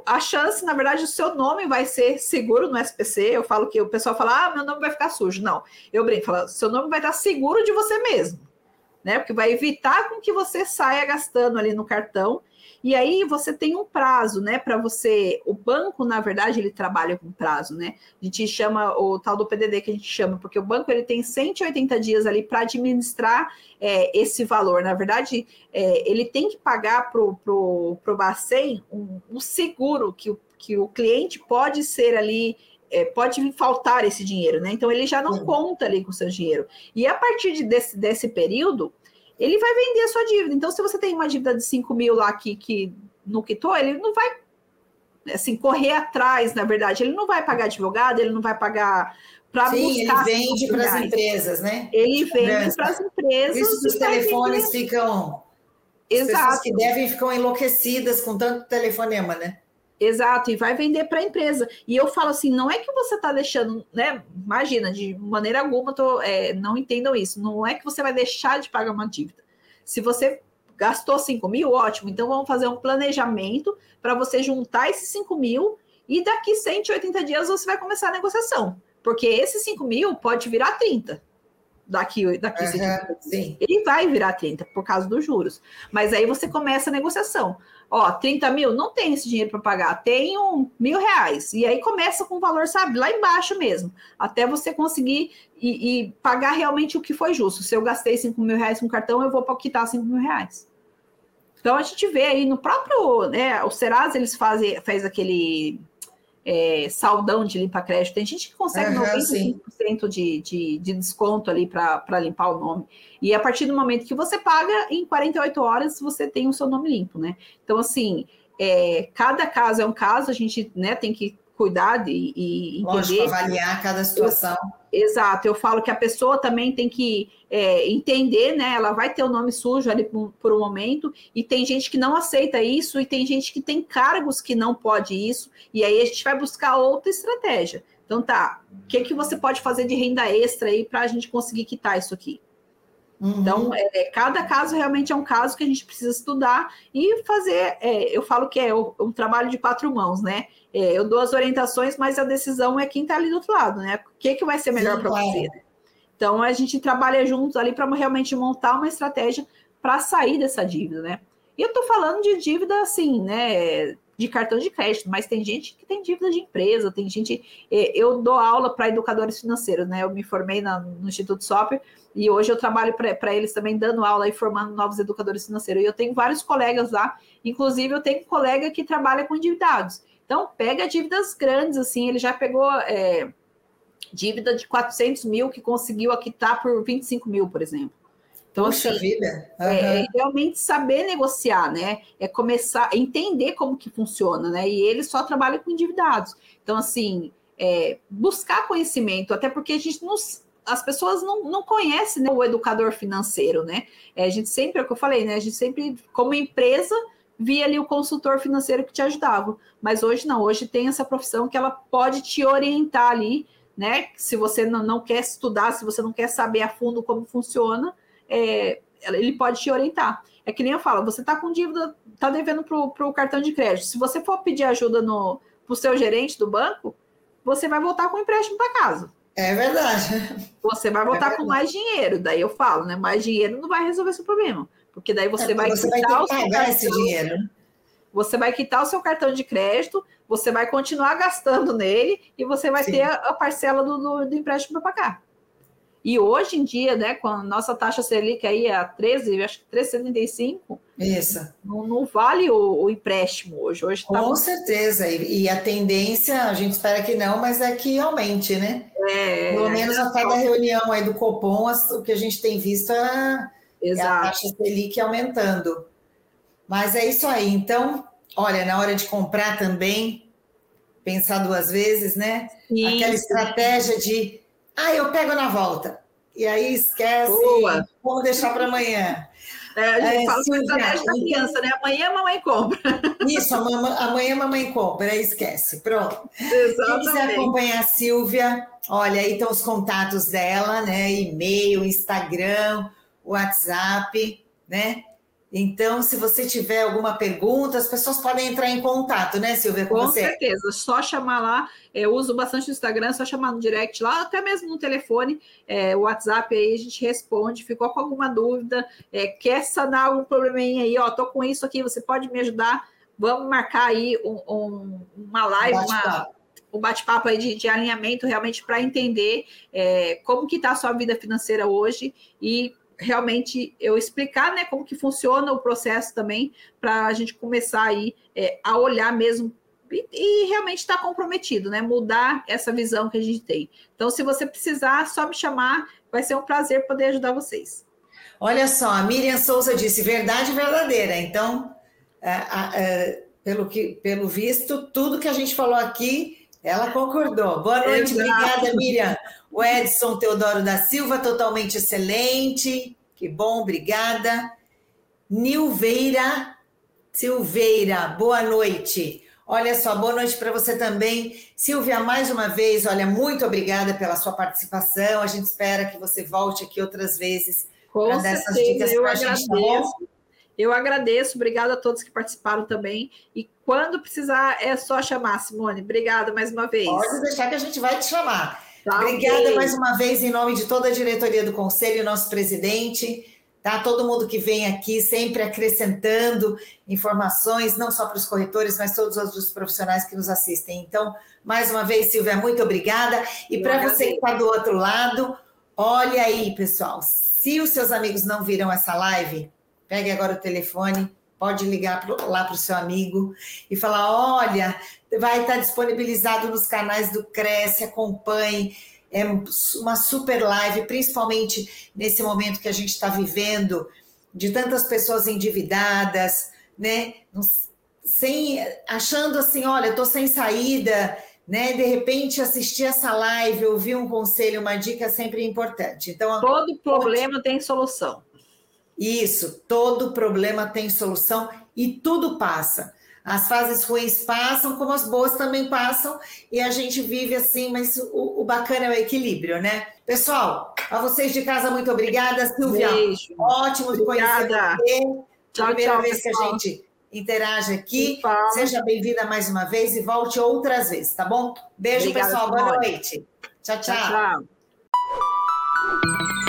Speaker 3: a chance, na verdade, o seu nome vai ser seguro no SPC. Eu falo que o pessoal fala, ah, meu nome vai ficar sujo. Não, eu brinco, falo, seu nome vai estar seguro de você mesmo né? Porque vai evitar com que você saia gastando ali no cartão. E aí você tem um prazo, né? Para você. O banco, na verdade, ele trabalha com prazo, né? A gente chama o tal do PDD que a gente chama, porque o banco ele tem 180 dias ali para administrar é, esse valor. Na verdade, é, ele tem que pagar para o pro, pro Bacen um, um seguro que o, que o cliente pode ser ali é, pode faltar esse dinheiro, né? Então ele já não conta ali com o seu dinheiro. E a partir de desse, desse período, ele vai vender a sua dívida. Então, se você tem uma dívida de 5 mil lá que, que não quitou, ele não vai assim, correr atrás, na verdade. Ele não vai pagar advogado, ele não vai pagar para buscar.
Speaker 2: Ele vende para as empresas, né?
Speaker 3: Ele vende para as empresas.
Speaker 2: Isso os telefones vender. ficam. Exato. As pessoas que devem ficam enlouquecidas com tanto telefonema, né?
Speaker 3: Exato, e vai vender para a empresa. E eu falo assim, não é que você está deixando, né? Imagina, de maneira alguma, tô, é, não entendam isso. Não é que você vai deixar de pagar uma dívida. Se você gastou 5 mil, ótimo. Então vamos fazer um planejamento para você juntar esses 5 mil e daqui 180 dias você vai começar a negociação. Porque esses 5 mil pode virar 30 daqui, daqui uhum, sim. Ele vai virar 30 por causa dos juros. Mas aí você começa a negociação. Ó, 30 mil, não tem esse dinheiro para pagar, tenho mil reais. E aí começa com o valor, sabe, lá embaixo mesmo, até você conseguir e, e, pagar realmente o que foi justo. Se eu gastei 5 mil reais com cartão, eu vou quitar 5 mil reais. Então a gente vê aí no próprio, né, o Serasa eles fazem, faz aquele é, saldão de limpa crédito. Tem gente que consegue uhum, 95% de, de, de, desconto ali para limpar o nome. E a partir do momento que você paga, em 48 horas você tem o seu nome limpo, né? Então, assim, é, cada caso é um caso, a gente né, tem que cuidar e, e entender. Lógico,
Speaker 2: avaliar cada situação.
Speaker 3: Eu, exato, eu falo que a pessoa também tem que é, entender, né? Ela vai ter o nome sujo ali por, por, um momento, e tem gente que não aceita isso, e tem gente que tem cargos que não pode isso, e aí a gente vai buscar outra estratégia. Então tá, o que, que você pode fazer de renda extra aí para a gente conseguir quitar isso aqui? Uhum. Então, é, cada caso realmente é um caso que a gente precisa estudar e fazer. É, eu falo que é um trabalho de quatro mãos, né? É, eu dou as orientações, mas a decisão é quem está ali do outro lado, né? O que, que vai ser melhor para você? Né? Então, a gente trabalha juntos ali para realmente montar uma estratégia para sair dessa dívida, né? E eu estou falando de dívida assim, né? De cartão de crédito, mas tem gente que tem dívida de empresa, tem gente. É, eu dou aula para educadores financeiros, né? Eu me formei na, no Instituto Soper e hoje eu trabalho para eles também dando aula e formando novos educadores financeiros. E eu tenho vários colegas lá, inclusive eu tenho um colega que trabalha com endividados. Então, pega dívidas grandes, assim, ele já pegou é, dívida de 400 mil que conseguiu aquitar por 25 mil, por exemplo.
Speaker 2: Então, Poxa assim, vida!
Speaker 3: Uhum. É, é, realmente saber negociar, né? É começar a entender como que funciona, né? E ele só trabalha com endividados. Então, assim, é, buscar conhecimento, até porque a gente não, as pessoas não, não conhecem né, o educador financeiro, né? É, a gente sempre, é o que eu falei, né? A gente sempre, como empresa, via ali o consultor financeiro que te ajudava. Mas hoje não, hoje tem essa profissão que ela pode te orientar ali, né? Se você não, não quer estudar, se você não quer saber a fundo como funciona, é, ele pode te orientar. É que nem eu falo, você está com dívida, está devendo para o cartão de crédito. Se você for pedir ajuda para o seu gerente do banco, você vai voltar com empréstimo para casa.
Speaker 2: É verdade.
Speaker 3: Você vai voltar é com mais dinheiro. Daí eu falo, né? Mais dinheiro não vai resolver seu problema. Porque daí você é, vai
Speaker 2: você quitar vai o seu cartão, esse dinheiro.
Speaker 3: Você vai quitar o seu cartão de crédito, você vai continuar gastando nele e você vai Sim. ter a, a parcela do, do, do empréstimo para pagar. E hoje em dia, né, com a nossa taxa Selic aí a 13, acho que 3,75,
Speaker 2: isso.
Speaker 3: Não, não vale o, o, empréstimo hoje. hoje
Speaker 2: tá com certeza. E, e, a tendência, a gente espera que não, mas é que aumente, né? É, Pelo menos é, a cada reunião aí do Copom, o que a gente tem visto é, é a taxa Selic aumentando. Mas é isso aí. Então, olha, na hora de comprar também, pensar duas vezes, né? Sim. Aquela estratégia de ah, eu pego na volta. E aí esquece, Boa. vamos deixar para amanhã.
Speaker 3: É, a gente é, fala Silvia, estratégia da criança, né? Amanhã a mamãe compra.
Speaker 2: Isso, amanhã a mamãe compra, esquece. Pronto. Exatamente. Quem quiser acompanhar a Silvia, olha, aí estão os contatos dela, né? E-mail, Instagram, WhatsApp, né? Então, se você tiver alguma pergunta, as pessoas podem entrar em contato, né, Silvia, com, com você?
Speaker 3: Com certeza, só chamar lá. Eu uso bastante o Instagram, só chamar no direct lá, até mesmo no telefone, é, o WhatsApp aí a gente responde. Ficou com alguma dúvida, é, quer sanar algum probleminha aí, ó, tô com isso aqui, você pode me ajudar? Vamos marcar aí um, um, uma live, um uma, um bate-papo aí de, de, alinhamento realmente para entender é, como que está a sua vida financeira hoje e realmente eu explicar né, como que funciona o processo também, para a gente começar aí é, a olhar mesmo e, e realmente estar tá comprometido, né? Mudar essa visão que a gente tem. Então, se você precisar, só me chamar, vai ser um prazer poder ajudar vocês.
Speaker 2: Olha só, a Miriam Souza disse verdade verdadeira. Então, é, é, pelo, que, pelo visto, tudo que a gente falou aqui, ela concordou. Boa noite, Exato. obrigada, Miriam. O Edson Teodoro da Silva, totalmente excelente. Que bom, obrigada. Nilveira Silveira, boa noite. Olha só, boa noite para você também. Silvia, mais uma vez, olha, muito obrigada pela sua participação. A gente espera que você volte aqui outras vezes
Speaker 3: para dar essas dicas para a gente. Tá eu agradeço, obrigada a todos que participaram também. E quando precisar, é só chamar, Simone. Obrigada mais uma vez.
Speaker 2: Pode deixar que a gente vai te chamar. Tá, obrigada okay. mais uma vez, em nome de toda a diretoria do Conselho, nosso presidente tá? Todo mundo que vem aqui sempre acrescentando informações, não só para os corretores, mas todos os outros profissionais que nos assistem. Então, mais uma vez, Silvia, muito obrigada. E para você que está do outro lado, olha aí, pessoal, se os seus amigos não viram essa live, pegue agora o telefone, pode ligar lá para o seu amigo e falar: olha, vai estar disponibilizado nos canais do Cresce, acompanhe é uma super live, principalmente nesse momento que a gente está vivendo, de tantas pessoas endividadas, né? Sem, achando assim, olha, estou sem saída, né? De repente assistir essa live, ouvir um conselho, uma dica é sempre importante. Então,
Speaker 3: todo problema tem solução.
Speaker 2: Isso, todo problema tem solução e tudo passa. As fases ruins passam, como as boas também passam, e a gente vive assim, mas o, o bacana é o equilíbrio, né? Pessoal, a vocês de casa, muito obrigada. Silvia, Beijo. ótimo de conhecer você. Tchau, Primeira tchau, vez pessoal. que a gente interage aqui. Seja bem-vinda mais uma vez e volte outras vezes, tá bom? Beijo, Obrigada, pessoal. Boa noite. tchau. tchau. tchau, tchau.